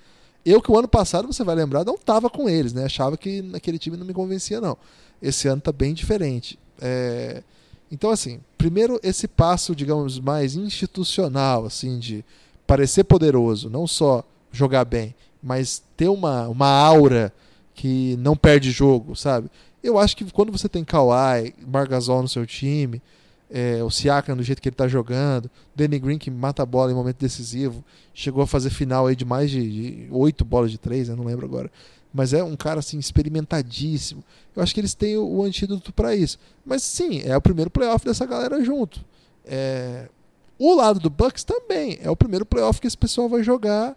Eu que o ano passado, você vai lembrar, não tava com eles, né? Achava que naquele time não me convencia, não. Esse ano tá bem diferente. É, Então, assim, primeiro esse passo, digamos, mais institucional, assim, de parecer poderoso, não só jogar bem, mas ter uma, uma aura que não perde jogo, sabe? Eu acho que quando você tem Kawhi, Margasol no seu time, é, o Siakam do jeito que ele tá jogando, Danny Green que mata a bola em momento decisivo, chegou a fazer final aí de mais de oito bolas de três, não lembro agora. Mas é um cara assim experimentadíssimo. Eu acho que eles têm o, o antídoto para isso. Mas sim, é o primeiro playoff dessa galera junto. É, o lado do Bucks também é o primeiro playoff que esse pessoal vai jogar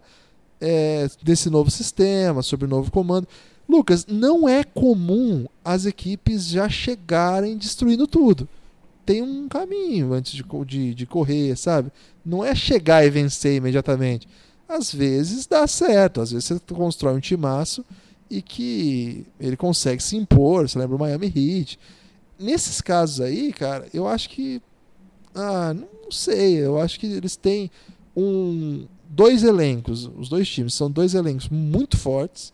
é, desse novo sistema, sob o novo comando. Lucas, não é comum as equipes já chegarem destruindo tudo. Tem um caminho antes de, de, de correr, sabe? Não é chegar e vencer imediatamente. Às vezes dá certo, às vezes você constrói um timaço e que ele consegue se impor. Você lembra o Miami Heat? Nesses casos aí, cara, eu acho que. Ah, não sei. Eu acho que eles têm um, dois elencos. Os dois times são dois elencos muito fortes,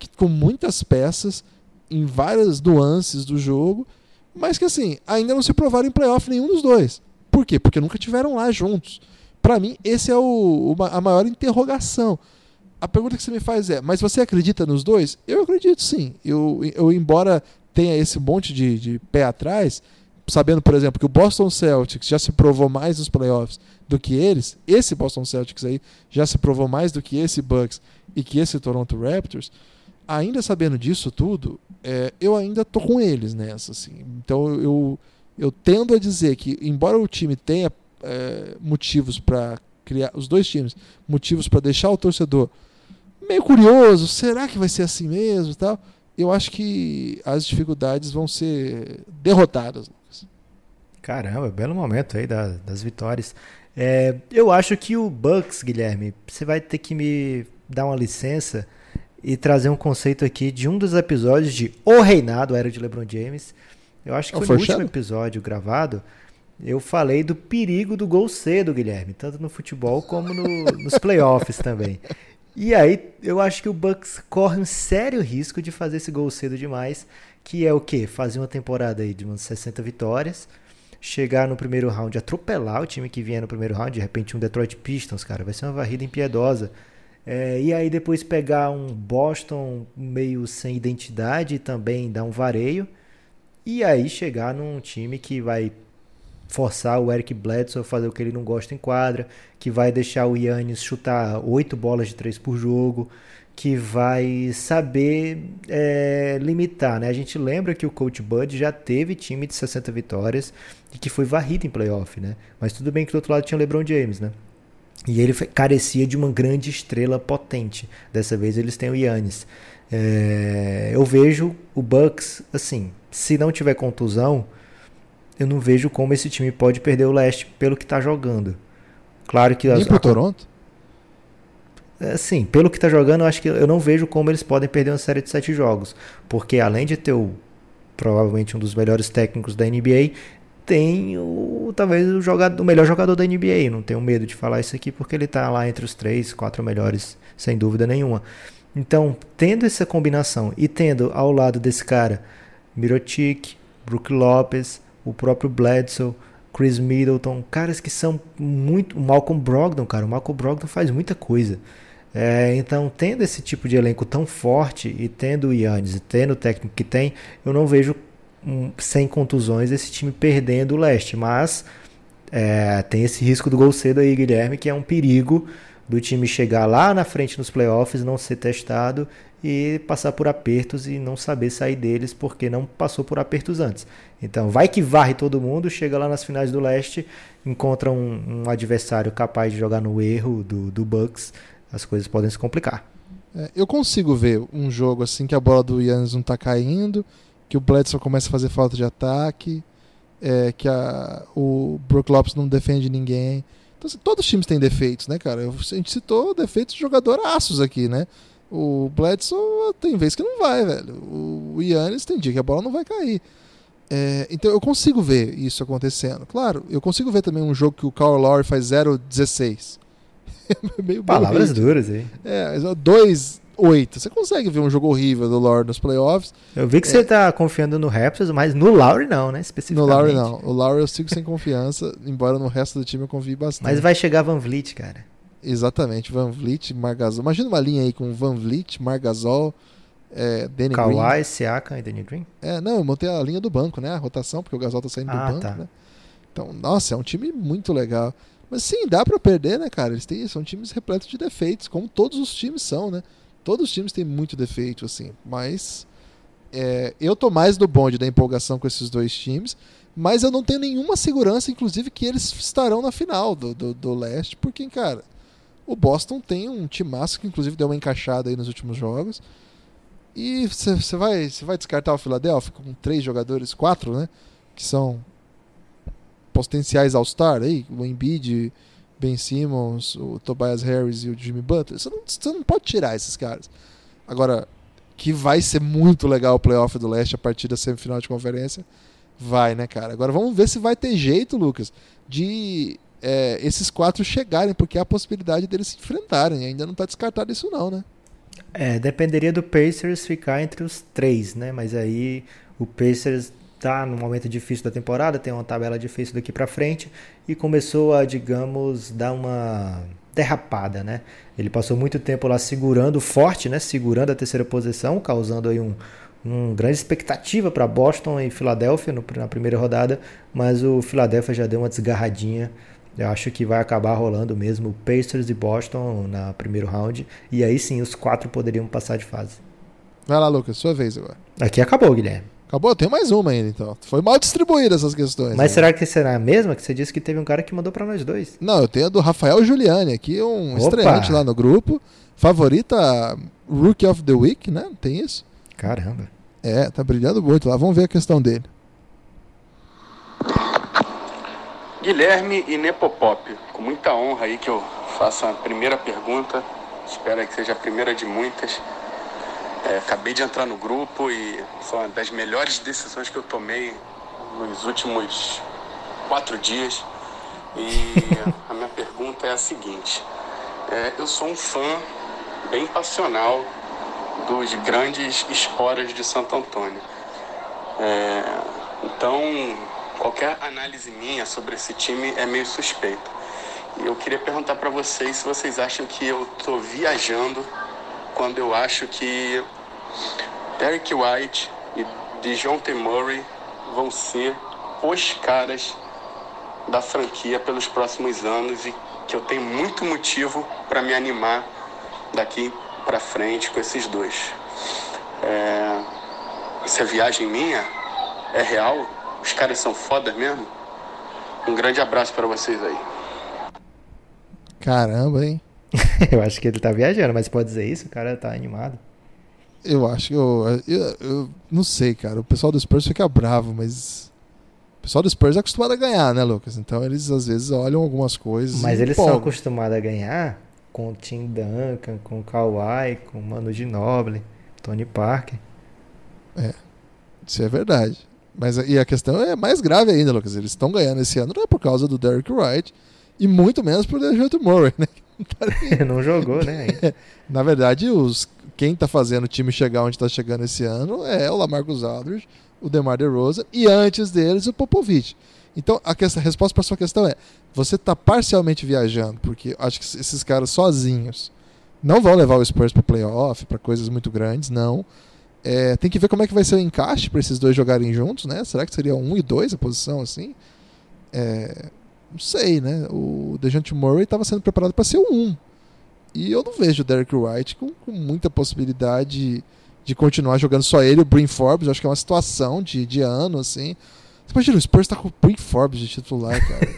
que, com muitas peças, em várias nuances do jogo, mas que assim, ainda não se provaram em playoff nenhum dos dois. Por quê? Porque nunca tiveram lá juntos. Pra mim, esse é o, a maior interrogação. A pergunta que você me faz é: mas você acredita nos dois? Eu acredito sim. Eu, eu embora tenha esse monte de, de pé atrás, sabendo, por exemplo, que o Boston Celtics já se provou mais nos playoffs do que eles, esse Boston Celtics aí já se provou mais do que esse Bucks e que esse Toronto Raptors, ainda sabendo disso tudo, é, eu ainda tô com eles nessa. Assim. Então eu, eu tendo a dizer que, embora o time tenha é, motivos para criar, os dois times, motivos para deixar o torcedor meio curioso, será que vai ser assim mesmo tal? Eu acho que as dificuldades vão ser derrotadas. Caramba, belo momento aí da- das vitórias. É, eu acho que o Bucks, Guilherme, você vai ter que me dar uma licença e trazer um conceito aqui de um dos episódios de O Reinado, Era de LeBron James. Eu acho que É o foi no último episódio gravado. Eu falei do perigo do gol cedo, Guilherme, tanto no futebol como no- nos playoffs também. E aí, eu acho que o Bucks corre um sério risco de fazer esse gol cedo demais, que é o quê? Fazer uma temporada aí de umas 60 vitórias, chegar no primeiro round, atropelar o time que vier no primeiro round, de repente um Detroit Pistons, cara, vai ser uma varrida impiedosa. É, e aí depois pegar um Boston meio sem identidade e também dar um vareio. E aí chegar num time que vai forçar o Eric Bledsoe a fazer o que ele não gosta em quadra, que vai deixar o Yannis chutar oito bolas de três por jogo, que vai saber é, limitar, né? A gente lembra que o Coach Bud já teve time de 60 vitórias e que foi varrido em playoff, né? Mas tudo bem que do outro lado tinha o LeBron James, né? E ele carecia de uma grande estrela potente. Dessa vez eles têm o Yannis. É, eu vejo o Bucks, assim, se não tiver contusão, eu não vejo como esse time pode perder o leste pelo que tá jogando. Claro que as- pro a- Toronto? Assim, pelo que tá jogando, eu acho que eu não vejo como eles podem perder uma série de sete jogos. Porque além de ter o, provavelmente um dos melhores técnicos da NBA, tem o talvez o, jogador, o melhor jogador da NBA. Não tenho medo de falar isso aqui porque ele tá lá entre os três, quatro melhores, sem dúvida nenhuma. Então, tendo essa combinação e tendo ao lado desse cara Mirotic, Brook Lopes, o próprio Bledsoe, Chris Middleton, caras que são muito. Malcolm Brogdon, cara. O Malcolm Brogdon faz muita coisa. É, então, tendo esse tipo de elenco tão forte e tendo o Yannis e tendo o técnico que tem, eu não vejo sem contusões esse time perdendo o leste. Mas é, tem esse risco do gol cedo aí, Guilherme, que é um perigo do time chegar lá na frente nos playoffs, não ser testado e passar por apertos e não saber sair deles porque não passou por apertos antes. Então, vai que varre todo mundo, chega lá nas finais do leste, encontra um, um adversário capaz de jogar no erro do, do Bucks, as coisas podem se complicar. É, eu consigo ver um jogo assim que a bola do Yannis não está caindo, que o Bledsoe começa a fazer falta de ataque, é, que a, o Brook Lopes não defende ninguém. Então, assim, todos os times têm defeitos, né, cara? Eu, a gente citou defeitos de jogadoraços aqui, né? O Bledsoe tem vez que não vai, velho. O Yannis tem dia que a bola não vai cair. É, então eu consigo ver isso acontecendo. Claro, eu consigo ver também um jogo que o Carl Lowry faz 0-16. Meio Palavras duras aí. É, 2 8. Você consegue ver um jogo horrível do Lowry nos playoffs. Eu vi que é. você tá confiando no Raptors, mas no Lowry não, né? Especificamente. No Lowry não. O Lowry eu sigo sem confiança, embora no resto do time eu confie bastante. Mas vai chegar Van Vliet, cara. Exatamente, Van Vliet, Margasol. Imagina uma linha aí com Van Vliet, Margasol, é, Danny Kawhi, Green. Kawhi, Siakam e Danny Green? É, não, eu montei a linha do banco, né? A rotação, porque o Gasol tá saindo ah, do banco, tá. né? Então, nossa, é um time muito legal. Mas sim, dá para perder, né, cara? Eles têm, são times repletos de defeitos, como todos os times são, né? Todos os times têm muito defeito, assim. Mas é, eu tô mais do bonde da empolgação com esses dois times. Mas eu não tenho nenhuma segurança, inclusive, que eles estarão na final do, do, do leste, porque, cara, o Boston tem um timaço que, inclusive, deu uma encaixada aí nos últimos jogos. E você vai, vai descartar o Philadelphia com três jogadores, quatro, né? Que são potenciais All-Star aí, o Embiid, Ben Simmons, o Tobias Harris e o Jimmy Butler. Você não, você não pode tirar esses caras. Agora, que vai ser muito legal o playoff do leste a partir da semifinal de conferência, vai, né, cara? Agora vamos ver se vai ter jeito, Lucas, de é, esses quatro chegarem, porque há a possibilidade deles se enfrentarem. Ainda não está descartado isso, não, né? É, dependeria do Pacers ficar entre os três, né? Mas aí o Pacers tá num momento difícil da temporada, tem uma tabela difícil daqui para frente e começou a, digamos, dar uma derrapada, né? Ele passou muito tempo lá segurando forte, né? Segurando a terceira posição, causando aí um, um grande expectativa para Boston e Filadélfia no, na primeira rodada, mas o Philadelphia já deu uma desgarradinha. Eu acho que vai acabar rolando mesmo Pacers e Boston na primeiro round e aí sim os quatro poderiam passar de fase. Vai lá, Lucas, sua vez agora. Aqui acabou, Guilherme. Acabou? Tem mais uma ainda, então. Foi mal distribuída essas questões. Mas né? será que será a mesma? Que você disse que teve um cara que mandou para nós dois. Não, eu tenho a do Rafael Giuliani aqui, um Opa. estreante lá no grupo. Favorita Rookie of the Week, né? Tem isso? Caramba. É, tá brilhando muito lá. Vamos ver a questão dele. Guilherme e Nepopop, com muita honra aí que eu faço a primeira pergunta. Espero que seja a primeira de muitas. É, acabei de entrar no grupo e foi uma das melhores decisões que eu tomei nos últimos quatro dias. E a minha pergunta é a seguinte: é, eu sou um fã bem passional dos grandes esporas de Santo Antônio. É, então, qualquer análise minha sobre esse time é meio suspeita. E eu queria perguntar para vocês se vocês acham que eu estou viajando quando eu acho que Derek White e DeJounte Murray vão ser os caras da franquia pelos próximos anos e que eu tenho muito motivo para me animar daqui para frente com esses dois. É... Essa viagem minha é real? Os caras são fodas mesmo? Um grande abraço para vocês aí. Caramba, hein? eu acho que ele tá viajando, mas pode dizer isso? O cara tá animado. Eu acho que eu, eu, eu, não sei, cara. O pessoal do Spurs fica bravo, mas o pessoal do Spurs é acostumado a ganhar, né, Lucas? Então eles às vezes olham algumas coisas. Mas eles são acostumados a ganhar com o Tim Duncan, com o Kawhi, com o Manu Ginobili, Tony Parker. É, isso é verdade. Mas e a questão é mais grave ainda, Lucas. Eles estão ganhando esse ano não é por causa do Derrick Wright e muito menos por Dejounte Murray, né? não jogou, né? Na verdade, os quem está fazendo o time chegar onde está chegando esse ano é o Lamarcus Aldridge, o DeMar DeRozan e antes deles o Popovich. Então a, questão, a resposta para sua questão é: você está parcialmente viajando, porque acho que esses caras sozinhos não vão levar o Spurs para playoff, para coisas muito grandes, não. É, tem que ver como é que vai ser o encaixe para esses dois jogarem juntos, né? Será que seria um e dois a posição assim? É, não sei, né? O Dejounte Murray estava sendo preparado para ser o um. E eu não vejo o Derek White com, com, muita possibilidade de continuar jogando só ele, o Brin Forbes. Eu acho que é uma situação de, de ano, assim. Você imagina, o Spurs tá com o Brin Forbes de titular, cara.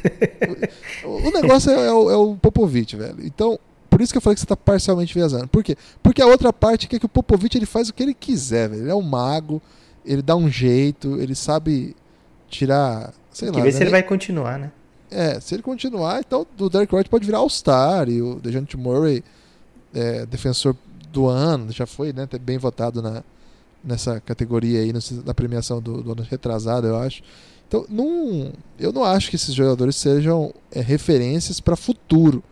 o, o, negócio é, é, o, é o Popovich, velho. Então, por isso que eu falei que você está parcialmente viajando. Por quê? Porque a outra parte é que o Popovich ele faz o que ele quiser, velho. Ele é um mago, ele dá um jeito, ele sabe tirar, sei Tem lá. Que ver né? se ele vai continuar, né? É, se ele continuar, então o Derek White pode virar All-Star e o DeJounte Murray, é, defensor do ano, já foi né, bem votado na, nessa categoria aí, na premiação do, do ano retrasado, eu acho. Então, não, eu não acho que esses jogadores sejam é, referências para futuro.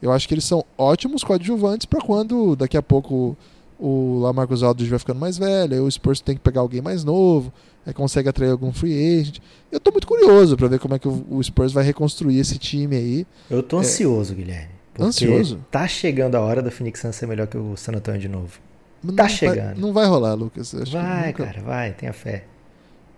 Eu acho que eles são ótimos coadjuvantes para quando daqui a pouco o Lamarcus Aldridge vai ficando mais velho, o Spurs tem que pegar alguém mais novo, aí consegue atrair algum free agent. Eu tô muito curioso para ver como é que o Spurs vai reconstruir esse time aí. Eu tô ansioso, é... Guilherme. Ansioso? Tá chegando a hora da Phoenix Suns ser melhor que o San Antonio de novo. Não tá chegando. Vai, não vai rolar, Lucas. vai, nunca... cara, vai, tenha fé.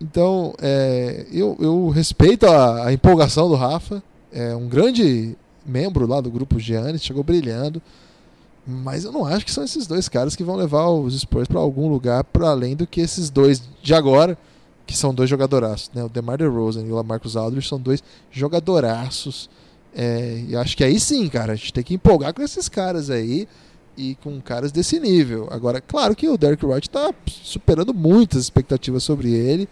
Então, é, eu, eu respeito a, a empolgação do Rafa. É um grande membro lá do grupo Giannis, chegou brilhando. Mas eu não acho que são esses dois caras que vão levar os Spurs para algum lugar para além do que esses dois de agora, que são dois jogadoraços, né? O DeMar DeRozan e o Lamarcus Aldridge são dois jogadoraços. É, e acho que aí sim, cara, a gente tem que empolgar com esses caras aí e com caras desse nível. Agora, claro que o Derek White está superando muitas expectativas sobre ele.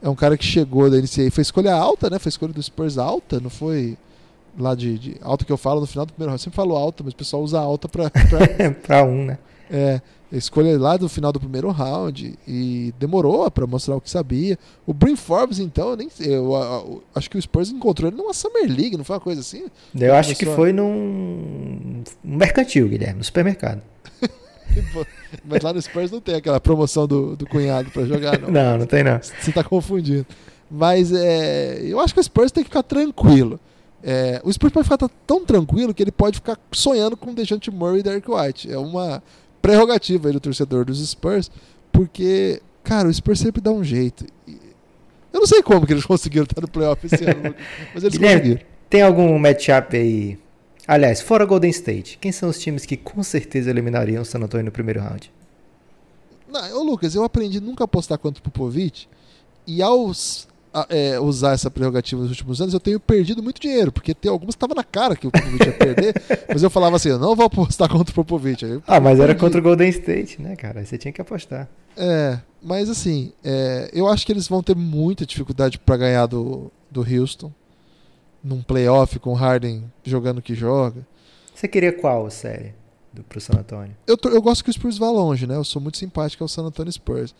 É um cara que chegou da NCAA, foi escolha alta, né? Foi escolha do Spurs alta, não foi lá de, de, alta que eu falo no final do primeiro round. Eu sempre falo alta, mas o pessoal usa alta para para um, né? É, escolha lá do final do primeiro round e demorou para mostrar o que sabia. O Brin Forbes, então, eu nem eu, eu, eu, acho que o Spurs encontrou ele numa Summer League, não foi uma coisa assim? Eu acho que foi num mercantil, Guilherme, no supermercado. mas lá no Spurs não tem aquela promoção do, do cunhado para jogar, não. não, não tem não. Você tá confundindo. Mas é, eu acho que o Spurs tem que ficar tranquilo. É, o Spurs pode ficar tão tranquilo que ele pode ficar sonhando com o Dejante Murray e Derek White. É uma prerrogativa aí do torcedor dos Spurs, porque, cara, o Spurs sempre dá um jeito. Eu não sei como que eles conseguiram estar no playoff esse ano, mas eles Guilherme, conseguiram. Tem algum matchup aí? Aliás, fora Golden State, quem são os times que com certeza eliminariam o San Antonio no primeiro round? Não, ô Lucas, eu aprendi nunca apostar contra o Popovich e aos é, usar essa prerrogativa nos últimos anos, eu tenho perdido muito dinheiro, porque tem algumas que estavam na cara que o Popovich ia perder, mas eu falava assim, eu não vou apostar contra o Popovich. Aí, ah, mas era contra o Golden State, né, cara? Aí você tinha que apostar. É, mas assim, é, eu acho que eles vão ter muita dificuldade para ganhar do, do Houston, num playoff com o Harden jogando o que joga. Você queria qual série do, pro San Antonio? Eu, eu gosto que o Spurs vá longe, né? Eu sou muito simpático ao San Antonio Spurs.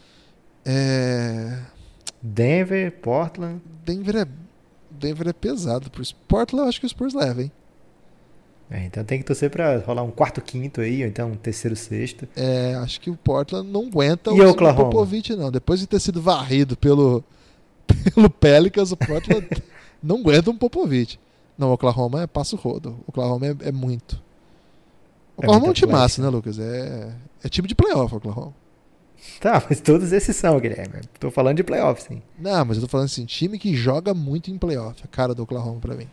É... Denver, Portland. Denver é, Denver é pesado. Pro Portland eu acho que o Spurs leva, hein? É, então tem que torcer pra rolar um quarto, quinto aí, ou então um terceiro, sexto. É, acho que o Portland não aguenta e o Oklahoma? Popovich, não. Depois de ter sido varrido pelo, pelo Pelicans, o Portland não aguenta um Popovich. Não, o Oklahoma é passo rodo. O Oklahoma é, é muito. O Oklahoma é, é um time massa, né, Lucas? É, é time de playoff, Oklahoma. Tá, mas todos esses são, Guilherme. Tô falando de playoff, sim. Não, mas eu tô falando assim, time que joga muito em playoff. A cara do Oklahoma pra mim.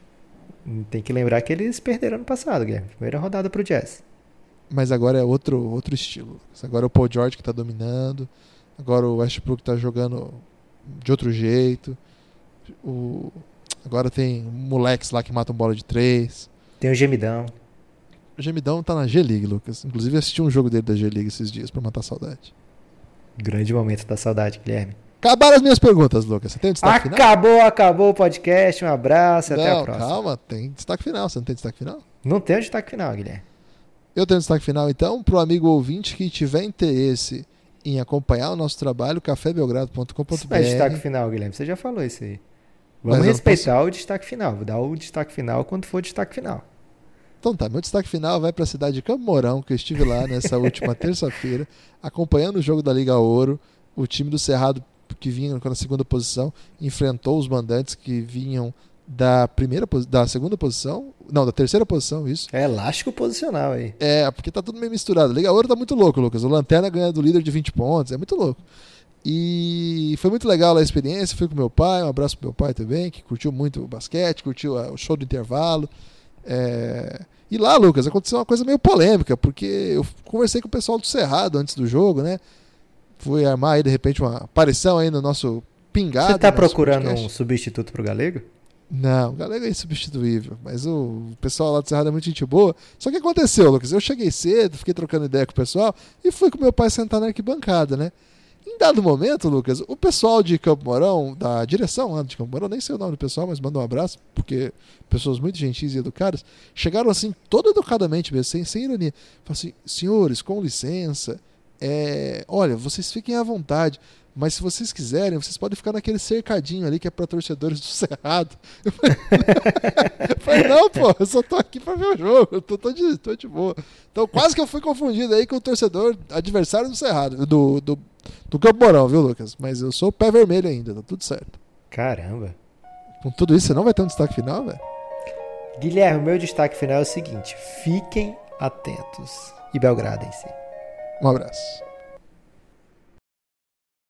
Tem que lembrar que eles perderam ano passado, Guilherme. Primeira rodada pro Jazz. Mas agora é outro, outro estilo. Agora é o Paul George que tá dominando. Agora o Westbrook tá jogando de outro jeito. O... Agora tem moleques lá que matam bola de três. Tem o Gemidão. O Gemidão tá na G-League, Lucas. Inclusive assisti um jogo dele da G-League esses dias pra matar saudade. Grande momento da saudade, Guilherme. Acabaram as minhas perguntas, Lucas. Você tem um destaque acabou, final? Acabou o podcast. Um abraço e até a próxima. Calma, tem destaque final. Você não tem destaque final? Não tem destaque final, Guilherme. Eu tenho destaque final, então, para o amigo ouvinte que tiver interesse em acompanhar o nosso trabalho, cafébelgrado.com.br. Não é destaque final, Guilherme. Você já falou isso aí. Vamos respeitar posso... o destaque final. Vou dar o destaque final quando for o destaque final. Então tá, meu destaque final vai para a cidade de Campo Mourão, que eu estive lá nessa última terça-feira, acompanhando o jogo da Liga Ouro. O time do Cerrado que vinha na segunda posição, enfrentou os mandantes que vinham da primeira da segunda posição, não, da terceira posição, isso. É elástico posicional aí. É, porque tá tudo meio misturado. Liga Ouro tá muito louco, Lucas. O Lanterna ganha do líder de 20 pontos, é muito louco. E foi muito legal a experiência. Fui com meu pai, um abraço pro meu pai também, que curtiu muito o basquete, curtiu o show do intervalo. É... E lá, Lucas, aconteceu uma coisa meio polêmica, porque eu conversei com o pessoal do Cerrado antes do jogo, né? Fui armar aí, de repente, uma aparição aí no nosso pingado. Você tá procurando podcast. um substituto pro Galego? Não, o Galego é insubstituível, mas o pessoal lá do Cerrado é muito gente boa. Só que aconteceu, Lucas, eu cheguei cedo, fiquei trocando ideia com o pessoal e fui com meu pai sentar na arquibancada, né? Em dado momento, Lucas, o pessoal de Campo Mourão, da direção lá de Campo Mourão, nem sei o nome do pessoal, mas manda um abraço, porque pessoas muito gentis e educadas, chegaram assim, todo educadamente mesmo, sem, sem ironia. Falaram assim, senhores, com licença, é, olha, vocês fiquem à vontade. Mas se vocês quiserem, vocês podem ficar naquele cercadinho ali que é para torcedores do Cerrado. Eu falei, não, pô, eu só tô aqui para ver o jogo, eu tô, tô, de, tô de boa. Então quase que eu fui confundido aí com o torcedor adversário do Cerrado, do, do, do Campo Mourão, viu, Lucas? Mas eu sou pé vermelho ainda, tá tudo certo. Caramba. Com tudo isso, você não vai ter um destaque final, velho? Guilherme, o meu destaque final é o seguinte: fiquem atentos. E Belgrado em si. Um abraço.